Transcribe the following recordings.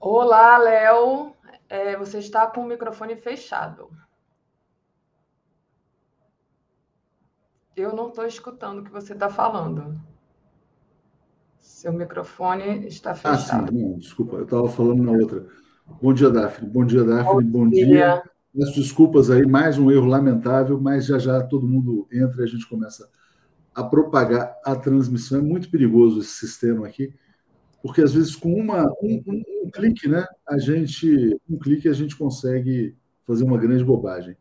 Olá, Léo. É, você está com o microfone fechado. Eu não estou escutando o que você está falando. Seu microfone está fechado. Ah, sim, não, desculpa, eu estava falando na outra. Bom dia, Daphne. Bom dia, Daphne. Bom, Bom dia. dia. Peço desculpas aí, mais um erro lamentável, mas já já todo mundo entra e a gente começa a propagar a transmissão. É muito perigoso esse sistema aqui, porque às vezes com uma, um, um, um clique, né, a gente, um clique a gente consegue fazer uma grande bobagem.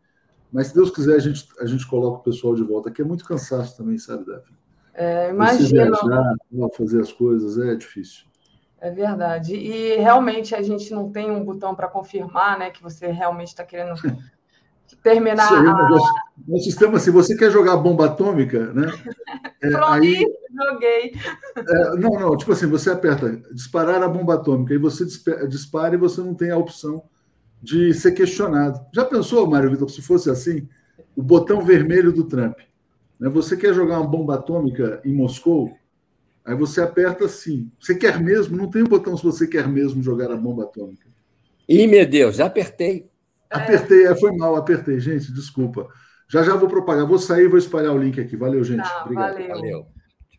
Mas se Deus quiser, a gente, a gente coloca o pessoal de volta, que é muito cansaço também, sabe, Daphne? É, imagina. Viajar, fazer as coisas é difícil. É verdade. E realmente a gente não tem um botão para confirmar, né, que você realmente está querendo terminar. Isso aí, a... No sistema, se você quer jogar bomba atômica, né? É, aí, joguei. É, não, não, tipo assim, você aperta disparar a bomba atômica e você dispara e você não tem a opção de ser questionado. Já pensou, Mário Vitor, se fosse assim? O botão vermelho do Trump. Né? Você quer jogar uma bomba atômica em Moscou? Aí você aperta assim. Você quer mesmo? Não tem o botão se você quer mesmo jogar a bomba atômica. Ih, meu Deus, já apertei. Apertei, é, foi mal, apertei, gente, desculpa. Já já vou propagar, vou sair e vou espalhar o link aqui. Valeu, gente. Tá, Obrigado. Valeu. valeu.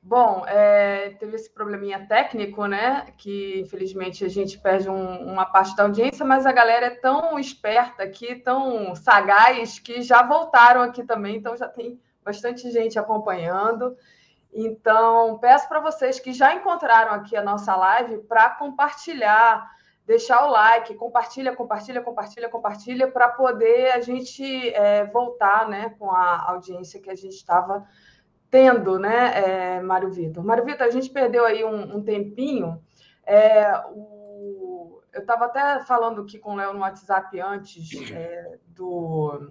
Bom, é, teve esse probleminha técnico, né? Que infelizmente a gente perde um, uma parte da audiência, mas a galera é tão esperta aqui, tão sagaz, que já voltaram aqui também, então já tem bastante gente acompanhando. Então, peço para vocês que já encontraram aqui a nossa live para compartilhar, deixar o like, compartilha, compartilha, compartilha, compartilha, para poder a gente é, voltar né, com a audiência que a gente estava tendo, né, é, Mário Vitor? Mário Vitor, a gente perdeu aí um, um tempinho. É, o, eu estava até falando aqui com o Léo no WhatsApp antes é, do,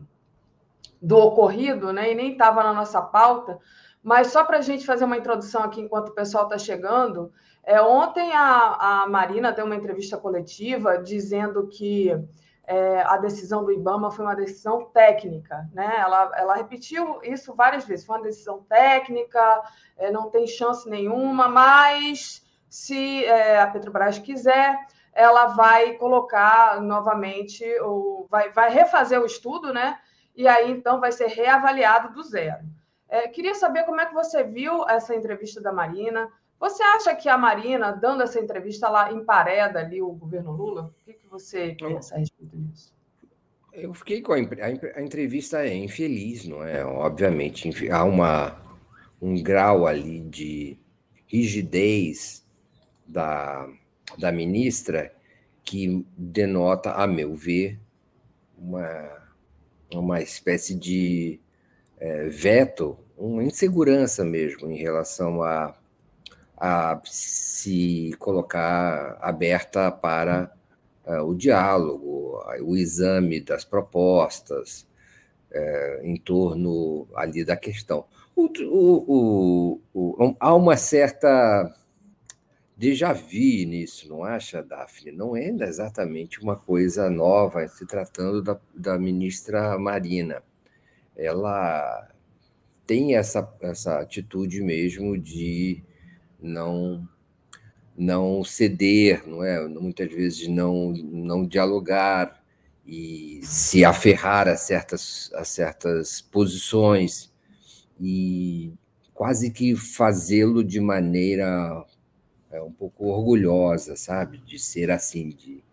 do ocorrido, né, e nem estava na nossa pauta, mas só para a gente fazer uma introdução aqui enquanto o pessoal está chegando, é, ontem a, a Marina deu uma entrevista coletiva dizendo que é, a decisão do IBAMA foi uma decisão técnica, né? Ela, ela repetiu isso várias vezes, foi uma decisão técnica, é, não tem chance nenhuma, mas se é, a Petrobras quiser, ela vai colocar novamente, ou vai, vai refazer o estudo, né? E aí então vai ser reavaliado do zero. É, queria saber como é que você viu essa entrevista da Marina. Você acha que a Marina, dando essa entrevista, ela empareda ali o governo Lula? O que, que você pensa a respeito disso? Eu fiquei com a, a, entrevista é infeliz, não é? Obviamente, há uma, um grau ali de rigidez da, da ministra que denota, a meu ver, uma, uma espécie de é, veto, uma insegurança mesmo em relação a, a se colocar aberta para uh, o diálogo, o exame das propostas uh, em torno ali da questão. O, o, o, há uma certa déjà vu nisso, não acha, Daphne? Não é exatamente uma coisa nova se tratando da, da ministra Marina ela tem essa, essa atitude mesmo de não não ceder, não é? Muitas vezes não não dialogar e se aferrar a certas a certas posições e quase que fazê-lo de maneira é, um pouco orgulhosa, sabe, de ser assim, de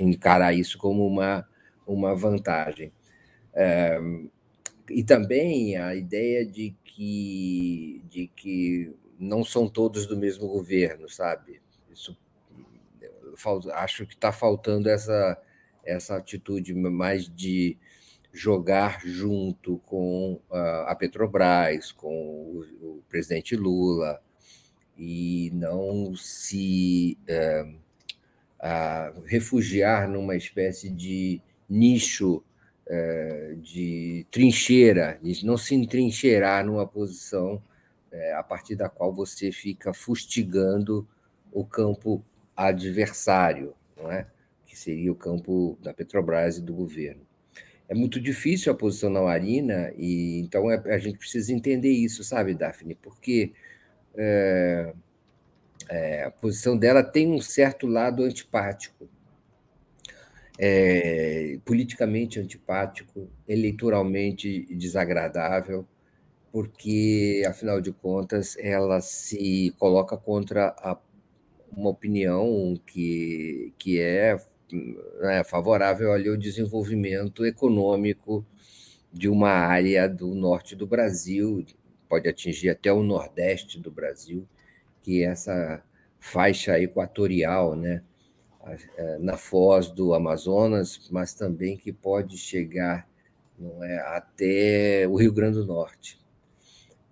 encarar isso como uma uma vantagem. É, e também a ideia de que, de que não são todos do mesmo governo, sabe? Isso, acho que está faltando essa, essa atitude mais de jogar junto com a Petrobras, com o, presidente Lula, e não se é, refugiar numa espécie de nicho é, de trincheira, não se entrincheirar numa posição é, a partir da qual você fica fustigando o campo adversário, não é? que seria o campo da Petrobras e do governo. É muito difícil a posição na Marina, e então é, a gente precisa entender isso, sabe, Daphne? Porque é, é, a posição dela tem um certo lado antipático é, politicamente antipático, eleitoralmente desagradável, porque, afinal de contas, ela se coloca contra a, uma opinião que, que é, é favorável ali ao desenvolvimento econômico de uma área do norte do Brasil, pode atingir até o nordeste do Brasil, que é essa faixa equatorial, né? É, na foz do Amazonas, mas também que pode chegar não é, até o Rio Grande do Norte.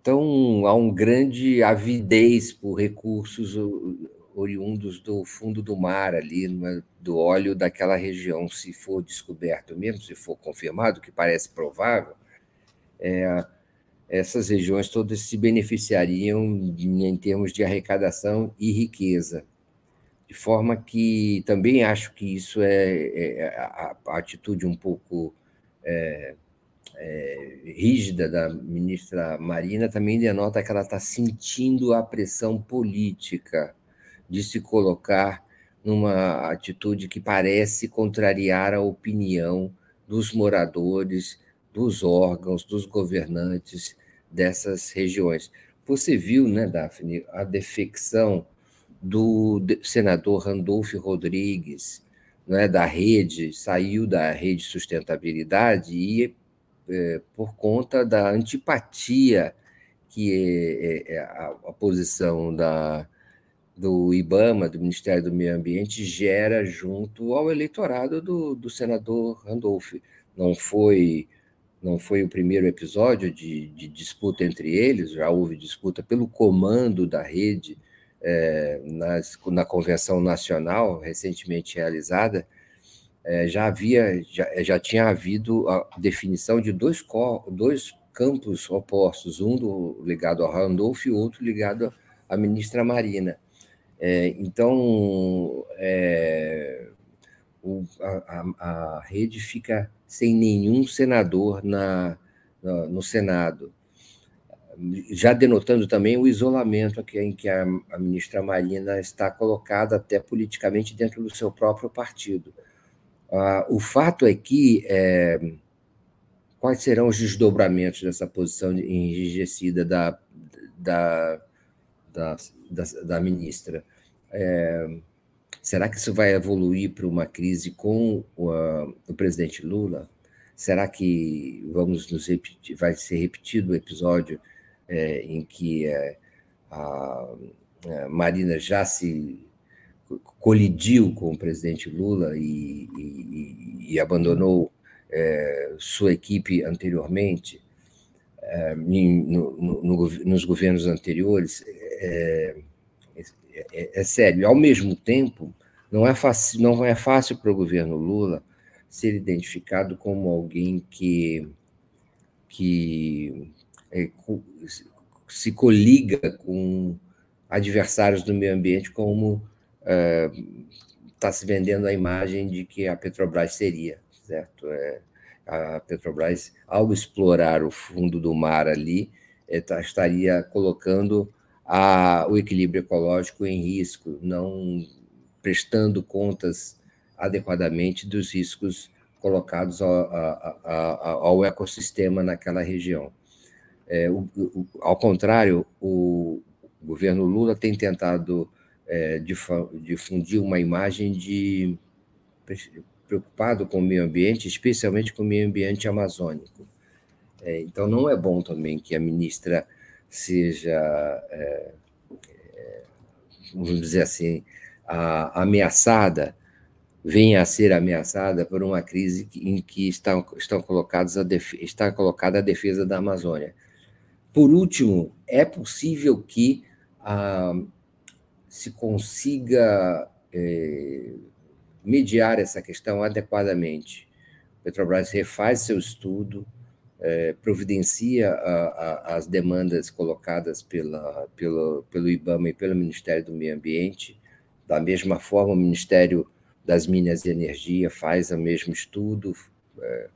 Então, há um grande avidez por recursos oriundos do fundo do mar ali, é, do óleo daquela região, se for descoberto mesmo, se for confirmado, que parece provável, é, essas regiões todas se beneficiariam em termos de arrecadação e riqueza. De forma que também acho que isso é, é a, a, atitude um pouco é, é, rígida da ministra Marina também denota que ela está sentindo a pressão política de se colocar numa atitude que parece contrariar a opinião dos moradores, dos órgãos, dos governantes dessas regiões. Você viu, né, Daphne, a defecção do senador Randolfo Rodrigues, né, da rede, saiu da rede sustentabilidade e é, por conta da antipatia que é, é, é a, a, posição da, do IBAMA, do Ministério do Meio Ambiente, gera junto ao eleitorado do, do senador Randolph. Não foi não foi o primeiro episódio de, de disputa entre eles, já houve disputa pelo comando da rede é, nas, na convenção nacional recentemente realizada, é, já havia, já, já, tinha havido a definição de dois, dois campos opostos, um do, ligado ao Randolph e outro ligado à ministra Marina. É, então, é, o, a, a, rede fica sem nenhum senador na, na no Senado já denotando também o isolamento em que a, a, ministra Marina está colocada até politicamente dentro do seu próprio partido. Ah, o fato é que é, quais serão os desdobramentos dessa posição enrijecida da, da, da, da, da ministra? É, será que isso vai evoluir para uma crise com o, o presidente Lula? Será que vamos nos repetir, vai ser repetido o episódio é, em que é, a, a, Marina já se colidiu com o presidente Lula e, e, e abandonou é, sua equipe anteriormente, é, no, no, nos governos anteriores, é, é, é, sério. Ao mesmo tempo, não é fácil, não é fácil para o governo Lula ser identificado como alguém que, que é, se coliga com adversários do meio ambiente, como está é, se vendendo a imagem de que a Petrobras seria, certo? É, a Petrobras, ao explorar o fundo do mar ali, é, tá, estaria colocando a, o equilíbrio ecológico em risco, não prestando contas adequadamente dos riscos colocados ao, ao ecossistema naquela região. É, o, o, ao contrário, o, governo Lula tem tentado é, uma imagem de preocupado com o meio ambiente, especialmente com o meio ambiente amazônico. É, então, não é bom também que a ministra seja, é, é, vamos dizer assim, a, ameaçada, venha a ser ameaçada por uma crise em que estão, estão colocados a def, está colocada a defesa da Amazônia. Por último, é possível que ah, se consiga eh, mediar essa questão adequadamente. Petrobras refaz seu estudo, eh, providencia a, a, as demandas colocadas pela, pelo, IBAMA e pelo Ministério do Meio Ambiente. Da mesma forma, o Ministério das Minas e Energia faz o mesmo estudo, eh,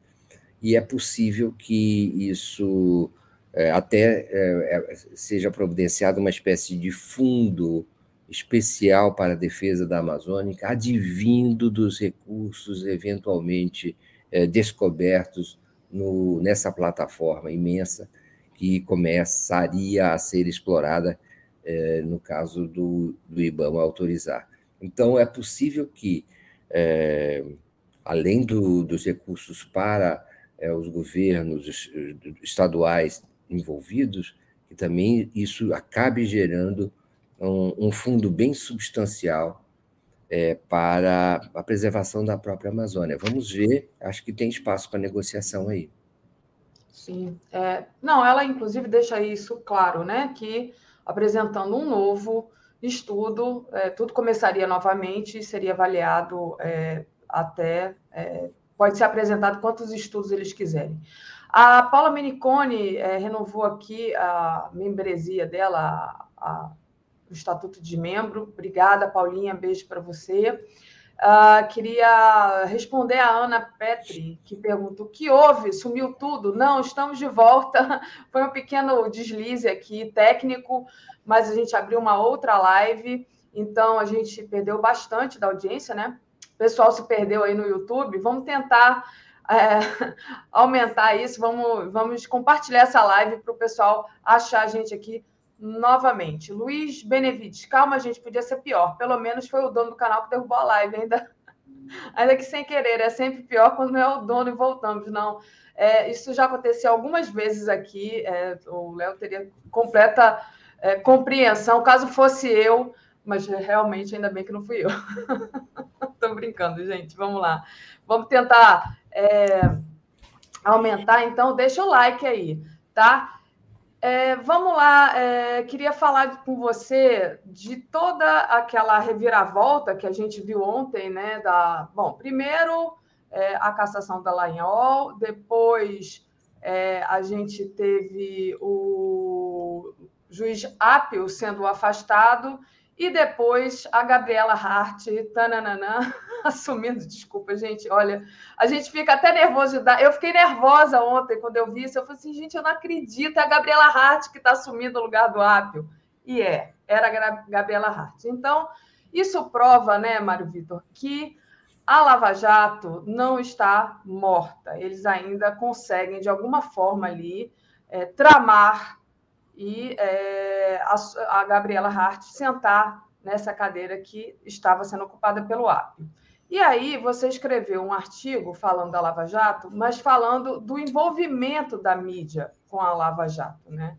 e é possível que isso é, até é, é, seja providenciado uma espécie de fundo especial para a defesa da Amazônica, advindo dos recursos eventualmente é, descobertos no, nessa plataforma imensa que começaria a ser explorada é, no caso do, do IBAMA autorizar. Então, é possível que, é, além do, dos recursos para é, os governos estaduais envolvidos, que também isso acabe gerando um, um fundo bem substancial é, para a preservação da própria Amazônia. Vamos ver, acho que tem espaço para negociação aí. Sim. É, não, ela inclusive deixa isso claro, né? Que apresentando um novo estudo, é, tudo começaria novamente e seria avaliado é, até. É, pode ser apresentado quantos estudos eles quiserem. A Paula Menicone é, renovou aqui a membresia dela, a, o estatuto de membro. Obrigada, Paulinha, beijo para você. Uh, queria responder a Ana Petri, que pergunta: o que houve? Sumiu tudo? Não, estamos de volta. Foi um pequeno deslize aqui, técnico, mas a gente abriu uma outra live, então a gente perdeu bastante da audiência, né? O pessoal se perdeu aí no YouTube. Vamos tentar é, aumentar isso, vamos, vamos compartilhar essa live para o pessoal achar a gente aqui novamente. Luiz Benevides, calma, gente, podia ser pior. Pelo menos foi o dono do canal que derrubou a live, ainda, ainda que sem querer. É sempre pior quando não é o dono e voltamos. Não, é, isso já aconteceu algumas vezes aqui. É, o Léo teria completa é, compreensão, caso fosse eu, mas realmente ainda bem que não fui eu. Estou brincando, gente. Vamos lá. Vamos tentar é, aumentar, então. Deixa o like aí, tá? É, vamos lá, é, queria falar com você de toda aquela reviravolta que a gente viu ontem, né? Da, bom, primeiro é, a cassação da Lainhol, depois é, a gente teve o juiz Apio sendo afastado e depois a Gabriela Hart, tananana, assumindo, desculpa, gente, olha, a gente fica até nervoso de dar. Eu fiquei nervosa ontem quando eu vi isso. Eu falei assim, gente, eu não acredito, é a Gabriela Hart que está assumindo o lugar do Apio. E é, era a Gabriela Hart. Então, isso prova, né, Mário Vitor, que a Lava Jato não está morta. Eles ainda conseguem, de alguma forma ali, é, tramar e é, a, a, Gabriela Hart sentar nessa cadeira que estava sendo ocupada pelo Apio. E aí você escreveu um artigo falando da Lava Jato, mas falando do envolvimento da mídia com a Lava Jato, né?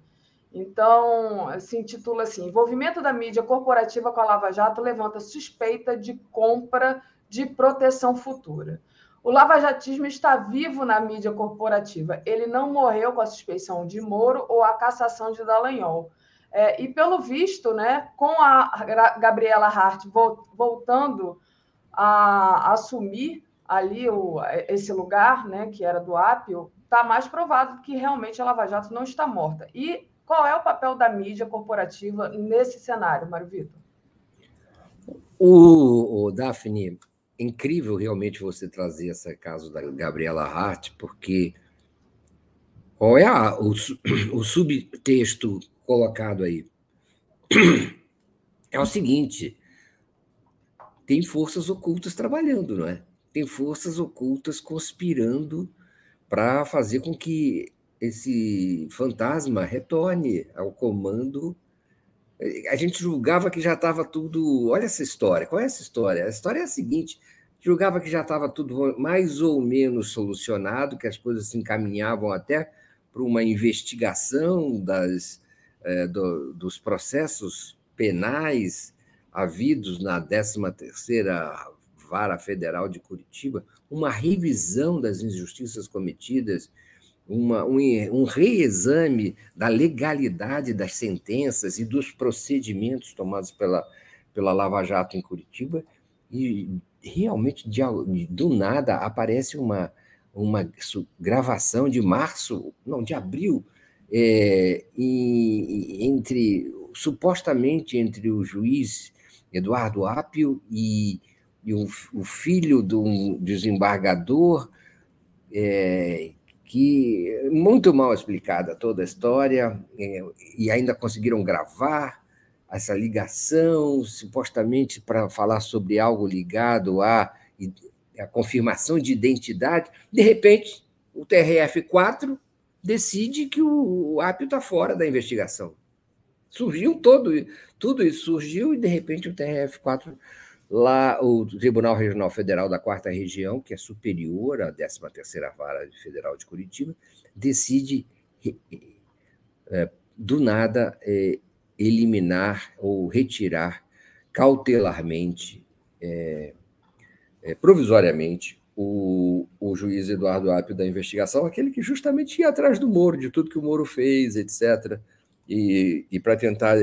Então, se intitula assim: Envolvimento da mídia corporativa com a Lava Jato levanta suspeita de compra de proteção futura. O lavajatismo está vivo na mídia corporativa. Ele não morreu com a suspeição de Moro ou a cassação de Dallagnol. É, e, pelo visto, né, com a Gabriela Hart voltando a assumir ali o, esse lugar, né, que era do Apio, está mais provado que realmente a Lava Jato não está morta. E qual é o papel da mídia corporativa nesse cenário, Mário Vitor? O, o Daphne, incrível realmente você trazer esse caso da Gabriela Hart, porque qual é a, o, o subtexto colocado aí? É o seguinte: tem forças ocultas trabalhando, não é? Tem forças ocultas conspirando para fazer com que esse fantasma retorne ao comando a gente julgava que já estava tudo. Olha essa história. Qual é essa história? A história é a seguinte: julgava que já estava tudo mais ou menos solucionado, que as coisas se encaminhavam até para uma investigação das, é, do, dos processos penais havidos na 13ª Vara Federal de Curitiba, uma revisão das injustiças cometidas uma, um, um reexame da legalidade das sentenças e dos procedimentos tomados pela, pela Lava Jato em Curitiba, e realmente, de, do nada, aparece uma, uma gravação de março, não, de abril, é, e, entre supostamente entre o juiz Eduardo Apio e, e o, o, filho do desembargador, é, que muito mal explicada toda a história, é, e ainda conseguiram gravar, essa ligação, supostamente para falar sobre algo ligado à, confirmação de identidade. De repente, o TRF4 decide que o Apio está fora da investigação. Surgiu todo, tudo isso surgiu e, de repente, o TRF4 Lá, o Tribunal Regional Federal da Quarta Região, que é superior à 13ª Vara Federal de Curitiba, decide, é, do nada, é, eliminar ou retirar cautelarmente, provisoriamente, o, o juiz Eduardo Apio da investigação, aquele que justamente ia atrás do Moro, de tudo que o Moro fez, etc., e, e para tentar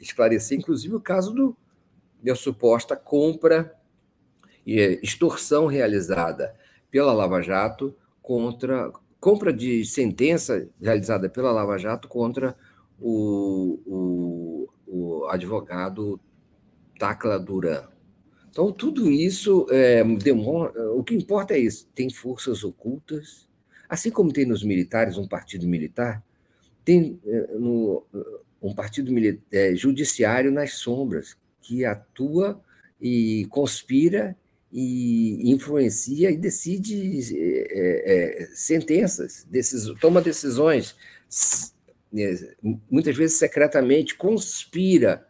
esclarecer, inclusive, o caso do, da suposta compra e extorsão realizada pela Lava Jato contra compra de sentença realizada pela Lava Jato contra o, o, o advogado Tacla Duran. Então, tudo isso é, demora, o que importa é isso: tem forças ocultas, assim como tem nos militares um partido militar, tem é, no, um partido é, judiciário nas sombras, que atua e conspira e influencia e decide é, é, sentenças, decis, toma decisões, é, muitas vezes secretamente, conspira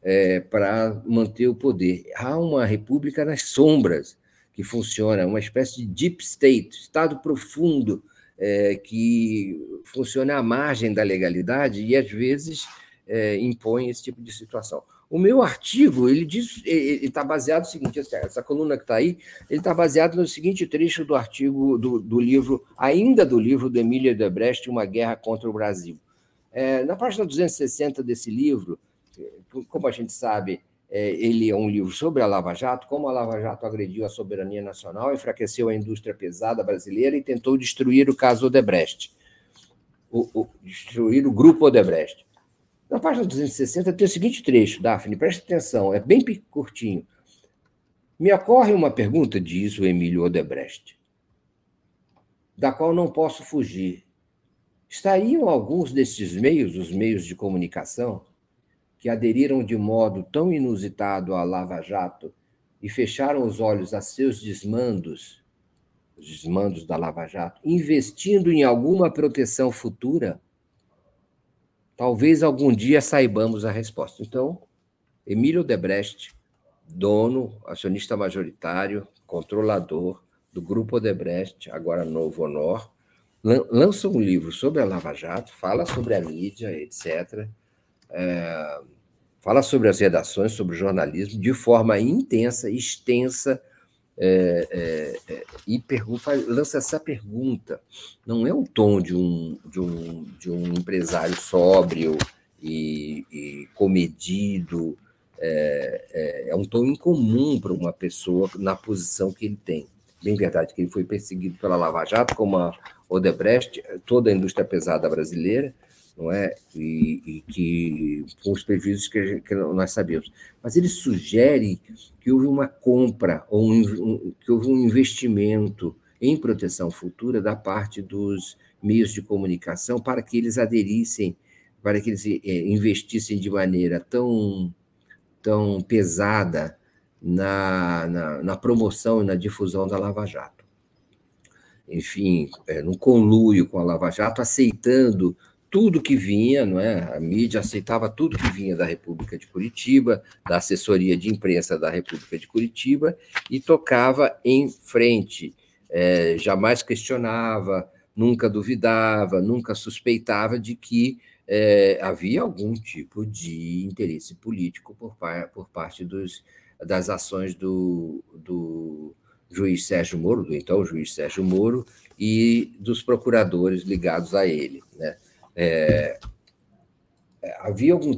é, para manter o poder. Há uma república nas sombras que funciona, uma espécie de deep state, estado profundo, é, que funciona à margem da legalidade e, às vezes, é, impõe esse tipo de situação. O meu artigo, ele diz, ele está baseado no seguinte, essa coluna que está aí, ele está baseado no seguinte trecho do artigo do, do, livro, ainda do livro do Emília Debrecht, Uma Guerra contra o Brasil. É, na página 260 desse livro, como a gente sabe, é, ele é um livro sobre a Lava Jato, como a Lava Jato agrediu a soberania nacional, enfraqueceu a indústria pesada brasileira e tentou destruir o caso Odebrecht, o, o, destruir o grupo Odebrecht. Na página 260 tem o seguinte trecho, Daphne, preste atenção, é bem curtinho. Me ocorre uma pergunta, diz o Emílio Odebrecht, da qual não posso fugir. Estariam alguns desses meios, os meios de comunicação, que aderiram de modo tão inusitado à Lava Jato e fecharam os olhos a seus desmandos, os desmandos da Lava Jato, investindo em alguma proteção futura? Talvez algum dia saibamos a resposta. Então, Emílio Debrecht, dono, acionista majoritário, controlador do Grupo Odebrecht, agora Novo Honor, lança um livro sobre a Lava Jato, fala sobre a mídia, etc. É, fala sobre as redações, sobre o jornalismo, de forma intensa, extensa, é, é, é, e pergunta, lança essa pergunta. Não é o tom de um, de um, de um empresário sóbrio e, e comedido, é, é, é, um tom incomum para uma pessoa na posição que ele tem. Bem verdade que ele foi perseguido pela Lava Jato, como a Odebrecht, toda a indústria pesada brasileira, não é? E, e que com os prejuízos que, que, nós sabemos. Mas ele sugere que houve uma compra ou um, um, que houve um investimento em proteção futura da parte dos meios de comunicação para que eles aderissem, para que eles é, investissem de maneira tão tão pesada na, na, na promoção e na difusão da Lava Jato. Enfim, é, no conluio com a Lava Jato, aceitando tudo que vinha, não é? A mídia aceitava tudo que vinha da República de Curitiba, da assessoria de imprensa da República de Curitiba e tocava em frente. É, jamais questionava, nunca duvidava, nunca suspeitava de que é, havia algum tipo de interesse político por, por parte dos, das ações do, do juiz Sérgio Moro, do então juiz Sérgio Moro, e dos procuradores ligados a ele. Né? É, havia algum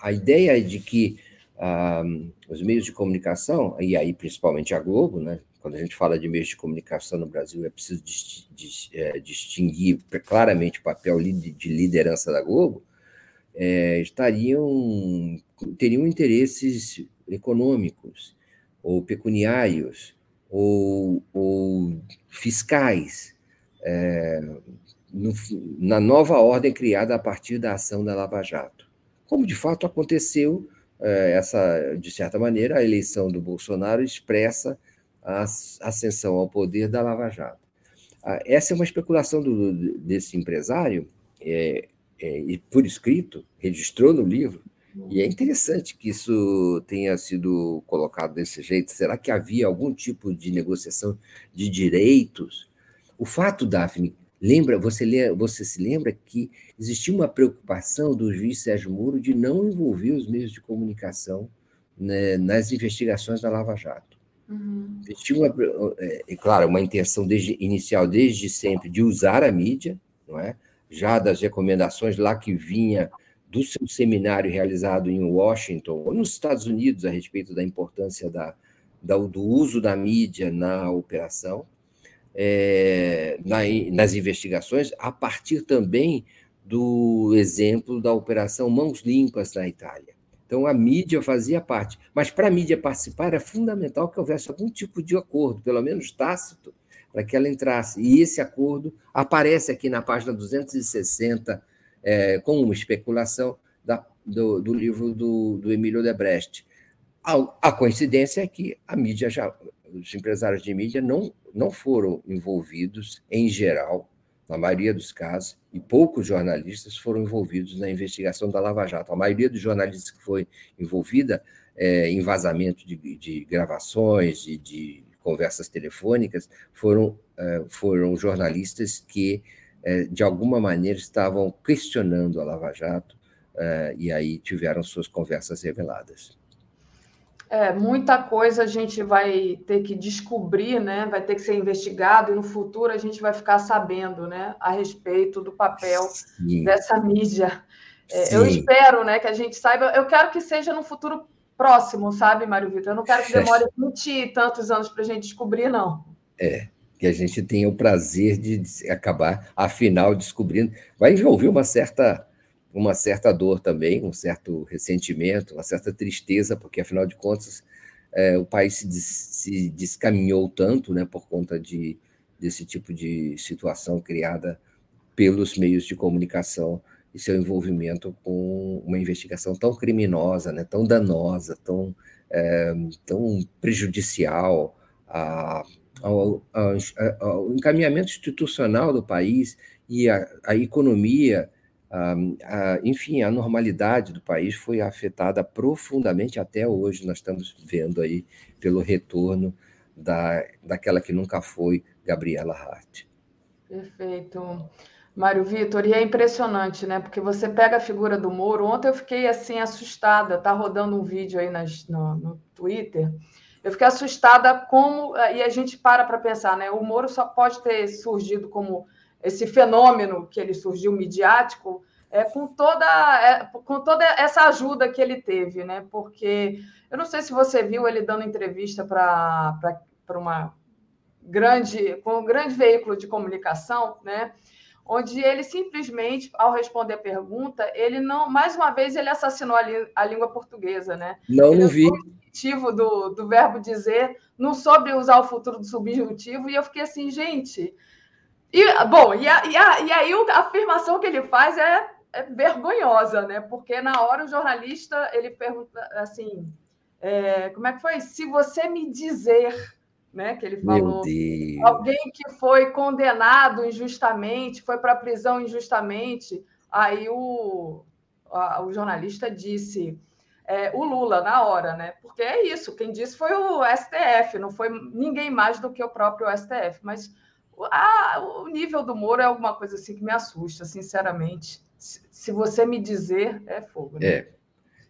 a ideia de que ah, os meios de comunicação e aí principalmente a Globo, né? Quando a gente fala de meios de comunicação no Brasil, é preciso é, distinguir claramente o papel de liderança da Globo. É, estariam teriam interesses econômicos ou pecuniários ou, ou fiscais é, no, na nova ordem criada a partir da ação da Lava Jato. como de fato aconteceu é, essa, de certa maneira, a eleição do Bolsonaro expressa a ascensão ao poder da Lava Jato. Essa é uma especulação do, desse empresário, é, é, e por escrito, registrou no livro, e é interessante que isso tenha sido colocado desse jeito. Será que havia algum tipo de negociação de direitos? O fato, Daphne, lembra, você, você se lembra que existia uma preocupação do juiz Sérgio Moro de não envolver os meios de comunicação né, nas investigações da Lava Jato. Uhum. Existia uma, é, é, claro, uma intenção desde, inicial, desde sempre, de usar a mídia, não é? já das recomendações lá que vinha do seu seminário realizado em Washington, ou nos Estados Unidos, a respeito da importância da, da do uso da mídia na operação, é, na, nas investigações, a partir também do exemplo da Operação Mãos Limpas na Itália. Então, a mídia fazia parte. Mas para a mídia participar, era fundamental que houvesse algum tipo de acordo, pelo menos tácito, para que ela entrasse. E esse acordo aparece aqui na página 260 é, com uma especulação da, do, do, livro do, do Emílio Debrecht. A, a, coincidência é que a mídia já, os empresários de mídia não, não foram envolvidos, em geral, na maioria dos casos, e poucos jornalistas foram envolvidos na investigação da Lava Jato. A maioria dos jornalistas que foi envolvida é, em vazamento de, de gravações e de, conversas telefônicas foram, é, foram jornalistas que é, de alguma maneira estavam questionando a Lava Jato é, e aí tiveram suas conversas reveladas. É, muita coisa a gente vai ter que descobrir, né? Vai ter que ser investigado e no futuro a gente vai ficar sabendo, né? A respeito do papel Sim. dessa mídia. É, eu espero, né? Que a gente saiba. Eu quero que seja no futuro próximo, sabe, Mário Vitor? Eu não quero que demore 20 e tantos anos para a gente descobrir, não. É, que a gente tenha o prazer de acabar, afinal, descobrindo. Vai envolver uma certa, uma certa dor também, um certo ressentimento, uma certa tristeza, porque, afinal de contas, é, o país se, des, se descaminhou tanto né, por conta de, desse tipo de situação criada pelos meios de comunicação e seu envolvimento com uma investigação tão criminosa, né, tão danosa, tão, é, tão prejudicial a ao, ao, ao encaminhamento institucional do país e a, a economia, enfim, a normalidade do país foi afetada profundamente até hoje. Nós estamos vendo aí pelo retorno da, daquela que nunca foi Gabriela Hart. Perfeito. Mário Vitor, e é impressionante, né? Porque você pega a figura do Moro. Ontem eu fiquei assim assustada, tá rodando um vídeo aí nas, no, no Twitter eu fiquei assustada como e a gente para para pensar, né? O Moro só pode ter surgido como esse fenômeno que ele surgiu midiático é, com toda é, com toda essa ajuda que ele teve, né? Porque eu não sei se você viu ele dando entrevista para para uma grande com um grande veículo de comunicação, né? Onde ele simplesmente, ao responder a pergunta, ele não, mais uma vez, ele assassinou a, a língua portuguesa, né? Não, ele não vi subjuntivo do, do verbo dizer, não soube usar o futuro do subjuntivo, e eu fiquei assim, gente. E, bom, e, a, e, a, e aí a afirmação que ele faz é, é, vergonhosa, né? Porque na hora o jornalista ele pergunta assim: é, como é que foi? Se você me dizer. Né, que ele falou, alguém que foi condenado injustamente, foi para a prisão injustamente. Aí o, a, o jornalista disse: é, o Lula na hora, né? Porque é isso, quem disse foi o STF, não foi ninguém mais do que o próprio STF. Mas a, o nível do Moro é alguma coisa assim que me assusta, sinceramente. Se, se você me dizer, é fogo. Né? É.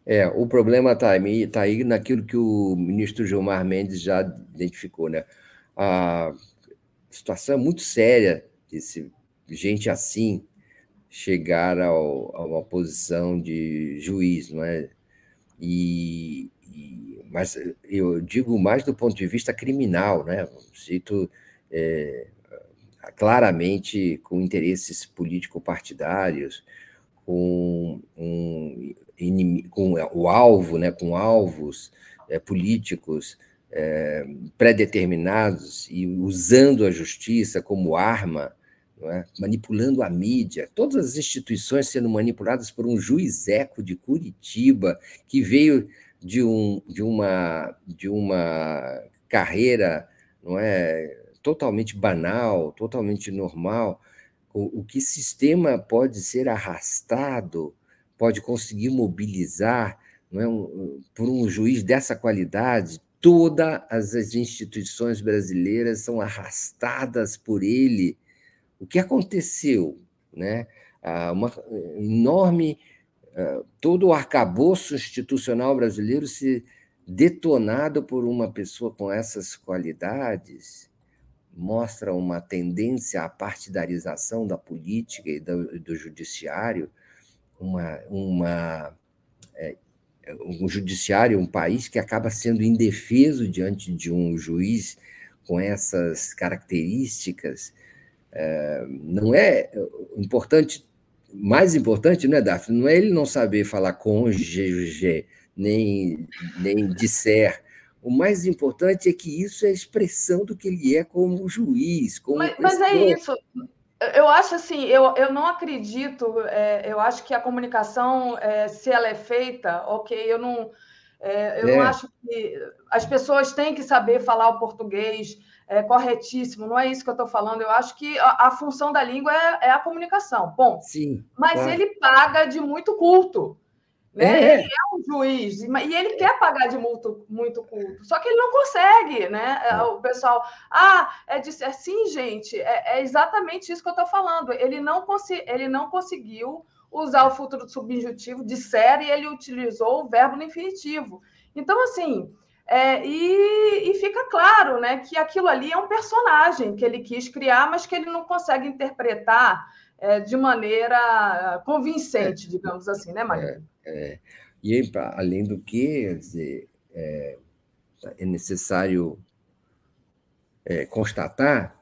É, o problema está aí, tá aí naquilo que o ministro Gilmar Mendes já identificou, né? A situação é muito séria desse gente assim chegar ao, a uma posição de juiz, não é? E, e, mas eu digo mais do ponto de vista criminal, né? Cito é, claramente com interesses político-partidários, com, um, com o alvo, né? Com alvos é, políticos é, pré-determinados e usando a justiça como arma é? manipulando a mídia, todas as instituições sendo manipuladas por um juiz eco de Curitiba, que veio de, um, de, uma, de uma carreira não é, totalmente banal, totalmente normal, o, o que sistema pode ser arrastado, pode conseguir mobilizar não é, um, por um juiz dessa qualidade, todas as instituições brasileiras são arrastadas por ele. O que aconteceu? Né? Uma enorme. Todo o arcabouço institucional brasileiro se detonado por uma pessoa com essas qualidades mostra uma tendência à partidarização da política e do, do judiciário, uma, uma é, um judiciário, um país que acaba sendo indefeso diante de um juiz com essas características, é, não é importante, mais importante, não é, Daphne? Não é ele não saber falar cônjuge, nem, nem disser. O mais importante é que isso é a expressão do que ele é como juiz. Como mas, mas é isso. Eu acho assim, eu, eu não acredito, é, eu acho que a comunicação, é, se ela é feita, ok, eu não, é, eu não é. acho que as pessoas têm que saber falar o português é, corretíssimo, não é isso que eu estou falando, eu acho que a, a função da língua é, é, a comunicação, bom. Sim. Mas claro. ele paga de muito culto. Né? É. Ele é um juiz e ele quer pagar de muito, muito culto, só que ele não consegue, né? É, o pessoal, ah, é, de, é sim, gente, é, é exatamente isso que eu estou falando. Ele não, ele não conseguiu usar o futuro subjuntivo de série, ele utilizou o verbo no infinitivo. Então, assim, é, e, e, fica claro né, que aquilo ali é um personagem que ele quis criar, mas que ele não consegue interpretar é, de maneira convincente, digamos assim, né, Maria? É, é. e além do que, dizer, é, é necessário é, constatar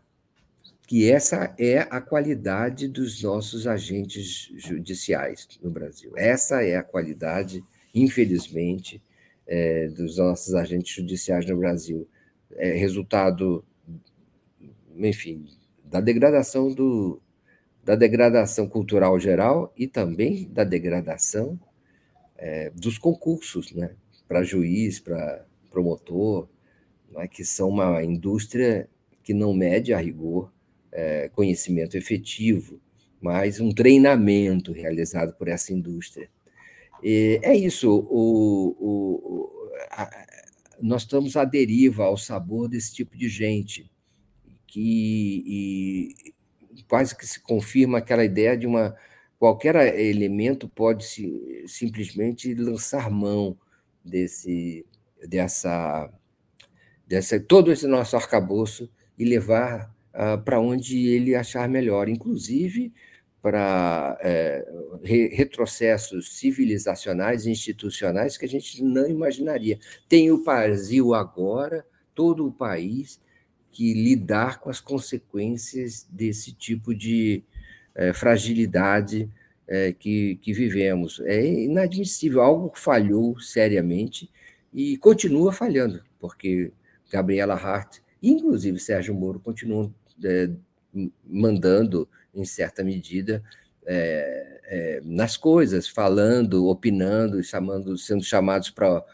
que essa é a qualidade dos nossos agentes judiciais no Brasil. Essa é a qualidade, infelizmente, é, dos nossos agentes judiciais no Brasil. É resultado, enfim, da degradação do, da degradação cultural geral e também da degradação é, dos concursos, né? Para juiz, para promotor, né? que são uma indústria que não mede a rigor é, conhecimento efetivo, mas um treinamento realizado por essa indústria. E é isso, o, o, a, nós estamos à deriva ao sabor desse tipo de gente, que e, quase que se confirma aquela ideia de uma qualquer elemento pode se, simplesmente lançar mão desse dessa dessa todo esse nosso arcabouço e levar uh, para onde ele achar melhor, inclusive para é, re retrocessos civilizacionais e institucionais que a gente não imaginaria. Tem o Brasil agora, todo o país que lidar com as consequências desse tipo de é, fragilidade é, que, que vivemos. É inadmissível, algo falhou seriamente e continua falhando, porque Gabriela Hart, inclusive Sérgio Moro, continuam é, mandando, em certa medida, é, é, nas coisas, falando, opinando, chamando, sendo chamados para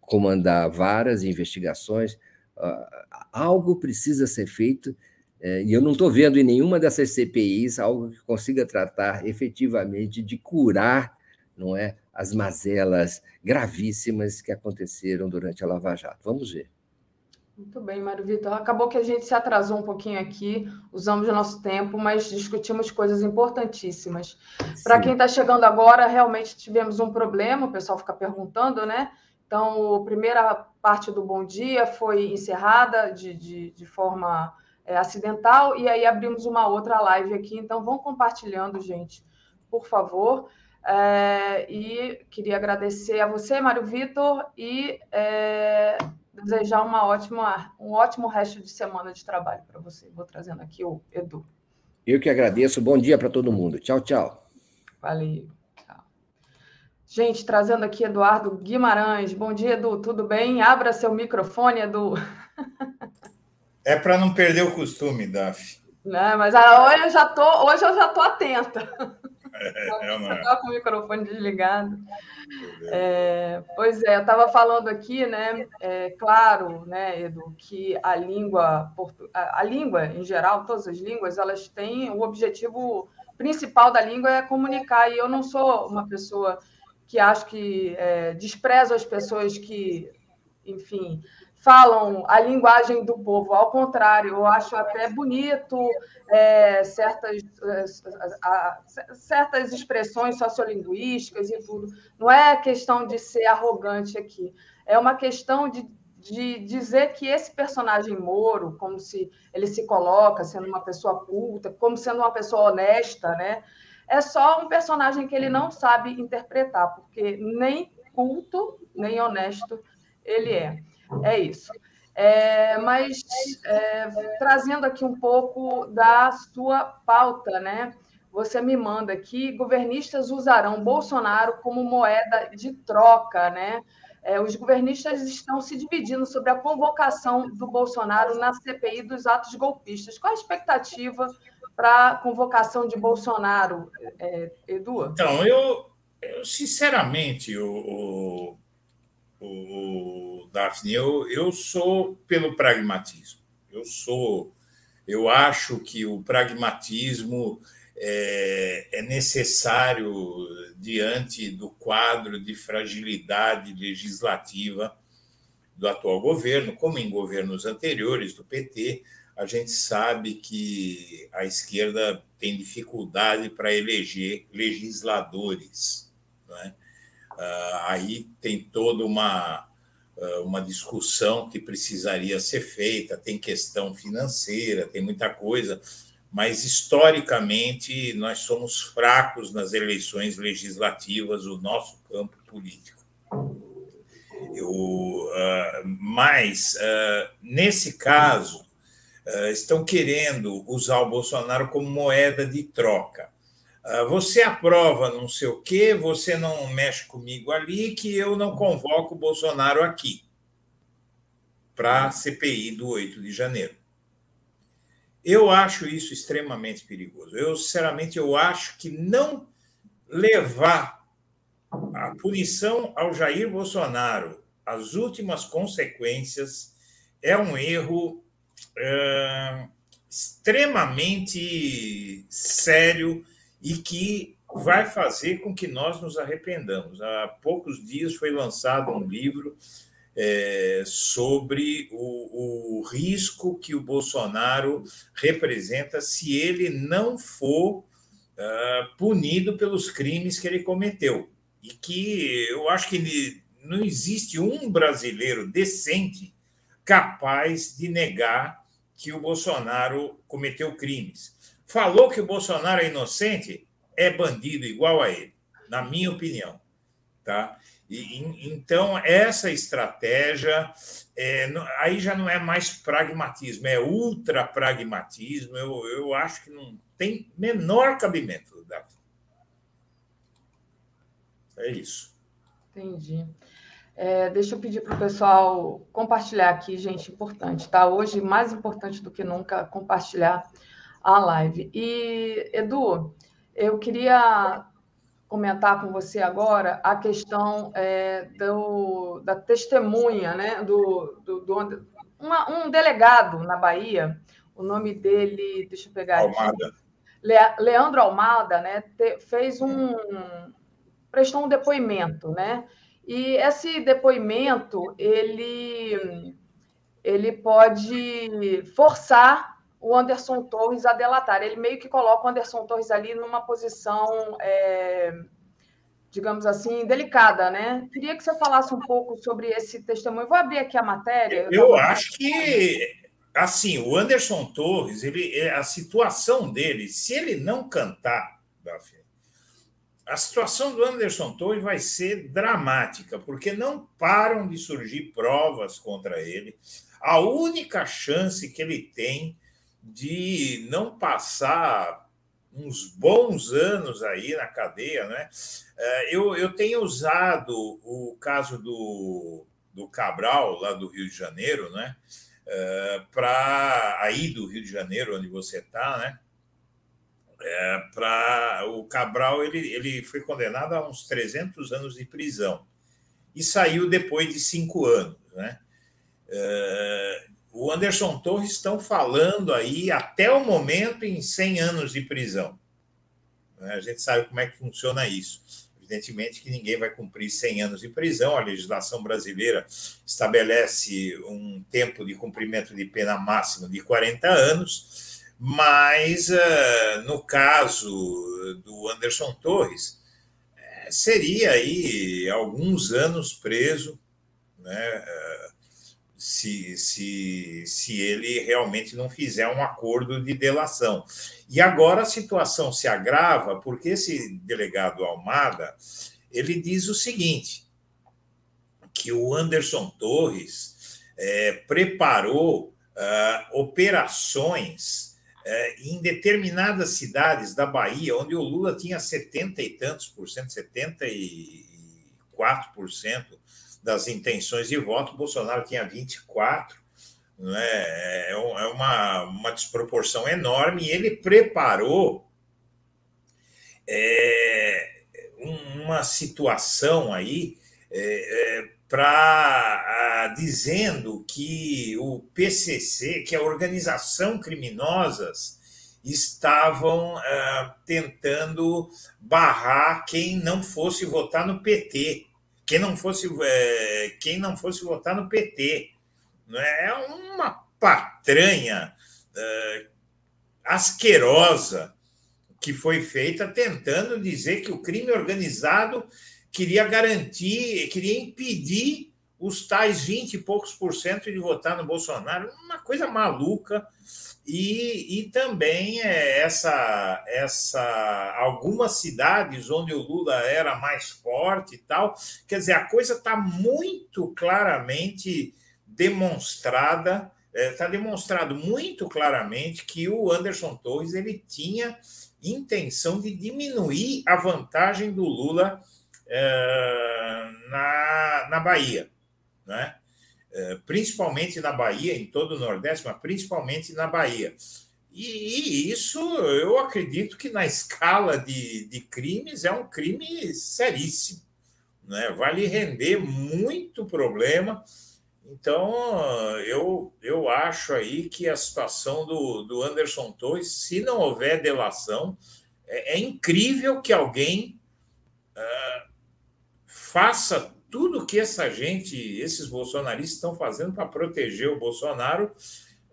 comandar várias investigações algo precisa ser feito, é, e eu não estou vendo em nenhuma dessas CPIs algo que consiga tratar efetivamente de curar não é, as mazelas gravíssimas que aconteceram durante a Lava Jato. Vamos ver. Muito bem, Mário Vitor. Acabou que a gente se atrasou um pouquinho aqui, usamos o nosso tempo, mas discutimos coisas importantíssimas. Para quem está chegando agora, realmente tivemos um problema, o pessoal fica perguntando, né? Então, a primeira parte do Bom Dia foi encerrada de, de, de forma é, acidental, e aí abrimos uma outra live aqui. Então, vão compartilhando, gente, por favor. É, e queria agradecer a você, Mário Vitor, e é, desejar uma ótima, um ótimo resto de semana de trabalho para você. Vou trazendo aqui o Edu. Eu que agradeço. Bom dia para todo mundo. Tchau, tchau. Valeu. Gente, trazendo aqui Eduardo Guimarães. Bom dia, Edu. Tudo bem? Abra seu microfone, Edu. É para não perder o costume, Daf. Né? Mas ah, hoje eu já tô, hoje eu já tô atenta. É, Você estava com o microfone desligado. É, pois é, eu estava falando aqui, né? É, claro, né, Edu, que a língua, a língua em geral, todas as línguas, elas têm o objetivo principal da língua é comunicar. E eu não sou uma pessoa que acho que é, desprezo as pessoas que, enfim, falam a linguagem do povo. Ao contrário, eu acho até bonito é, certas, é, certas expressões sociolinguísticas e tudo. Não é questão de ser arrogante aqui, é uma questão de, de dizer que esse personagem Moro, como se ele se coloca sendo uma pessoa culta, como sendo uma pessoa honesta, né? É só um personagem que ele não sabe interpretar, porque nem culto, nem honesto ele é. É isso. É, mas é, trazendo aqui um pouco da sua pauta, né? Você me manda aqui: governistas usarão Bolsonaro como moeda de troca, né? É, os governistas estão se dividindo sobre a convocação do Bolsonaro na CPI dos atos golpistas. Qual a expectativa para a convocação de Bolsonaro, é, Edu? Então, eu, eu sinceramente, o, o, o Daphne, eu, eu sou pelo pragmatismo. Eu sou, eu acho que o pragmatismo é, é necessário diante do quadro de fragilidade legislativa do atual governo, como em governos anteriores do PT, a gente sabe que a esquerda tem dificuldade para eleger legisladores. É? aí tem toda uma ah, uma discussão que precisaria ser feita, tem questão financeira, tem muita coisa, mas historicamente nós somos fracos nas eleições legislativas, o nosso campo político. Eu, uh, mas, nesse caso, estão querendo usar o Bolsonaro como moeda de troca. Você aprova não sei o quê, você não mexe comigo ali, que eu não convoco o Bolsonaro aqui para a CPI do 8 de janeiro. Eu acho isso extremamente perigoso. Eu, sinceramente, eu acho que não levar a punição ao Jair Bolsonaro às últimas consequências é um erro é, extremamente sério e que vai fazer com que nós nos arrependamos. Há poucos dias foi lançado um livro é, sobre o, o, risco que o Bolsonaro representa se ele não for uh, punido pelos crimes que ele cometeu. E que eu acho que não existe um brasileiro decente capaz de negar que o Bolsonaro cometeu crimes falou que o Bolsonaro é inocente, é bandido igual a ele, na minha opinião. Tá? E, então, essa estratégia é, aí já não é mais pragmatismo, é ultra pragmatismo. Eu, eu acho que não tem menor cabimento. É isso. Entendi. É, deixa eu pedir para o pessoal compartilhar aqui, gente, importante, tá? Hoje, mais importante do que nunca, compartilhar a live. E, Edu, eu queria comentar com você agora a questão é, do, da testemunha, né? Do, do, do uma, um delegado na Bahia, o nome dele, deixa eu pegar Almada. aqui. Le, Leandro Almada, né? Te, fez um. prestou um depoimento, né? E esse depoimento ele, ele pode forçar o Anderson Torres a delatar. Ele meio que coloca o Anderson Torres ali numa posição, é, digamos assim, delicada, né? Queria que você falasse um pouco sobre esse testemunho. Vou abrir aqui a matéria. Eu, acho que, assim, o Anderson Torres, ele, é, a situação dele, se ele não cantar, a situação do Anderson Torres vai ser dramática, porque não param de surgir provas contra ele. A única chance que ele tem de não passar uns bons anos aí na cadeia, né? É, eu, eu tenho usado o caso do, do Cabral, lá do Rio de Janeiro, né? uh, para aí do Rio de Janeiro, onde você está, né? É, para o Cabral ele, ele foi condenado a uns 300 anos de prisão e saiu depois de cinco anos, né? Uh, o Anderson Torres estão falando aí até o momento em 100 anos de prisão. Né? A gente sabe como é que funciona isso. Evidentemente que ninguém vai cumprir 100 anos de prisão, a legislação brasileira estabelece um tempo de cumprimento de pena máximo de 40 anos, mas ah, no caso do Anderson Torres, eh, seria aí alguns anos preso, né? Ah, se, se, se ele realmente não fizer um acordo de delação. E agora a situação se agrava porque esse delegado Almada ele diz o seguinte, que o Anderson Torres é, preparou uh, operações uh, em determinadas cidades da Bahia, onde o Lula tinha setenta e tantos por cento, 74 por cento das intenções de voto, Bolsonaro tinha 24, né? é, é uma, uma desproporção enorme, e ele preparou é, uma situação aí é, é, para dizendo que o PCC, que a organização criminosas, estavam uh, tentando barrar quem não fosse votar no PT quem não fosse, é, quem não fosse votar no PT. Né? É uma patranha é, asquerosa que foi feita tentando dizer que o crime organizado queria garantir, queria impedir os tais 20 e poucos por cento de votar no Bolsonaro. Uma coisa maluca e, e também é, essa, essa algumas cidades onde o Lula era mais forte e tal. Quer dizer, a coisa está muito claramente demonstrada, está é, demonstrado muito claramente que o Anderson Torres ele tinha intenção de diminuir a vantagem do Lula na, na Bahia. Né? Principalmente na Bahia, em todo o Nordeste, mas principalmente na Bahia. E isso eu acredito que na escala de, de crimes é um crime seríssimo. Né? Vai lhe render muito problema. Então, eu, eu acho aí que a situação do, do Anderson Torres, se não houver delação, é, é incrível que alguém uh, faça tudo que essa gente, esses bolsonaristas estão fazendo para proteger o Bolsonaro,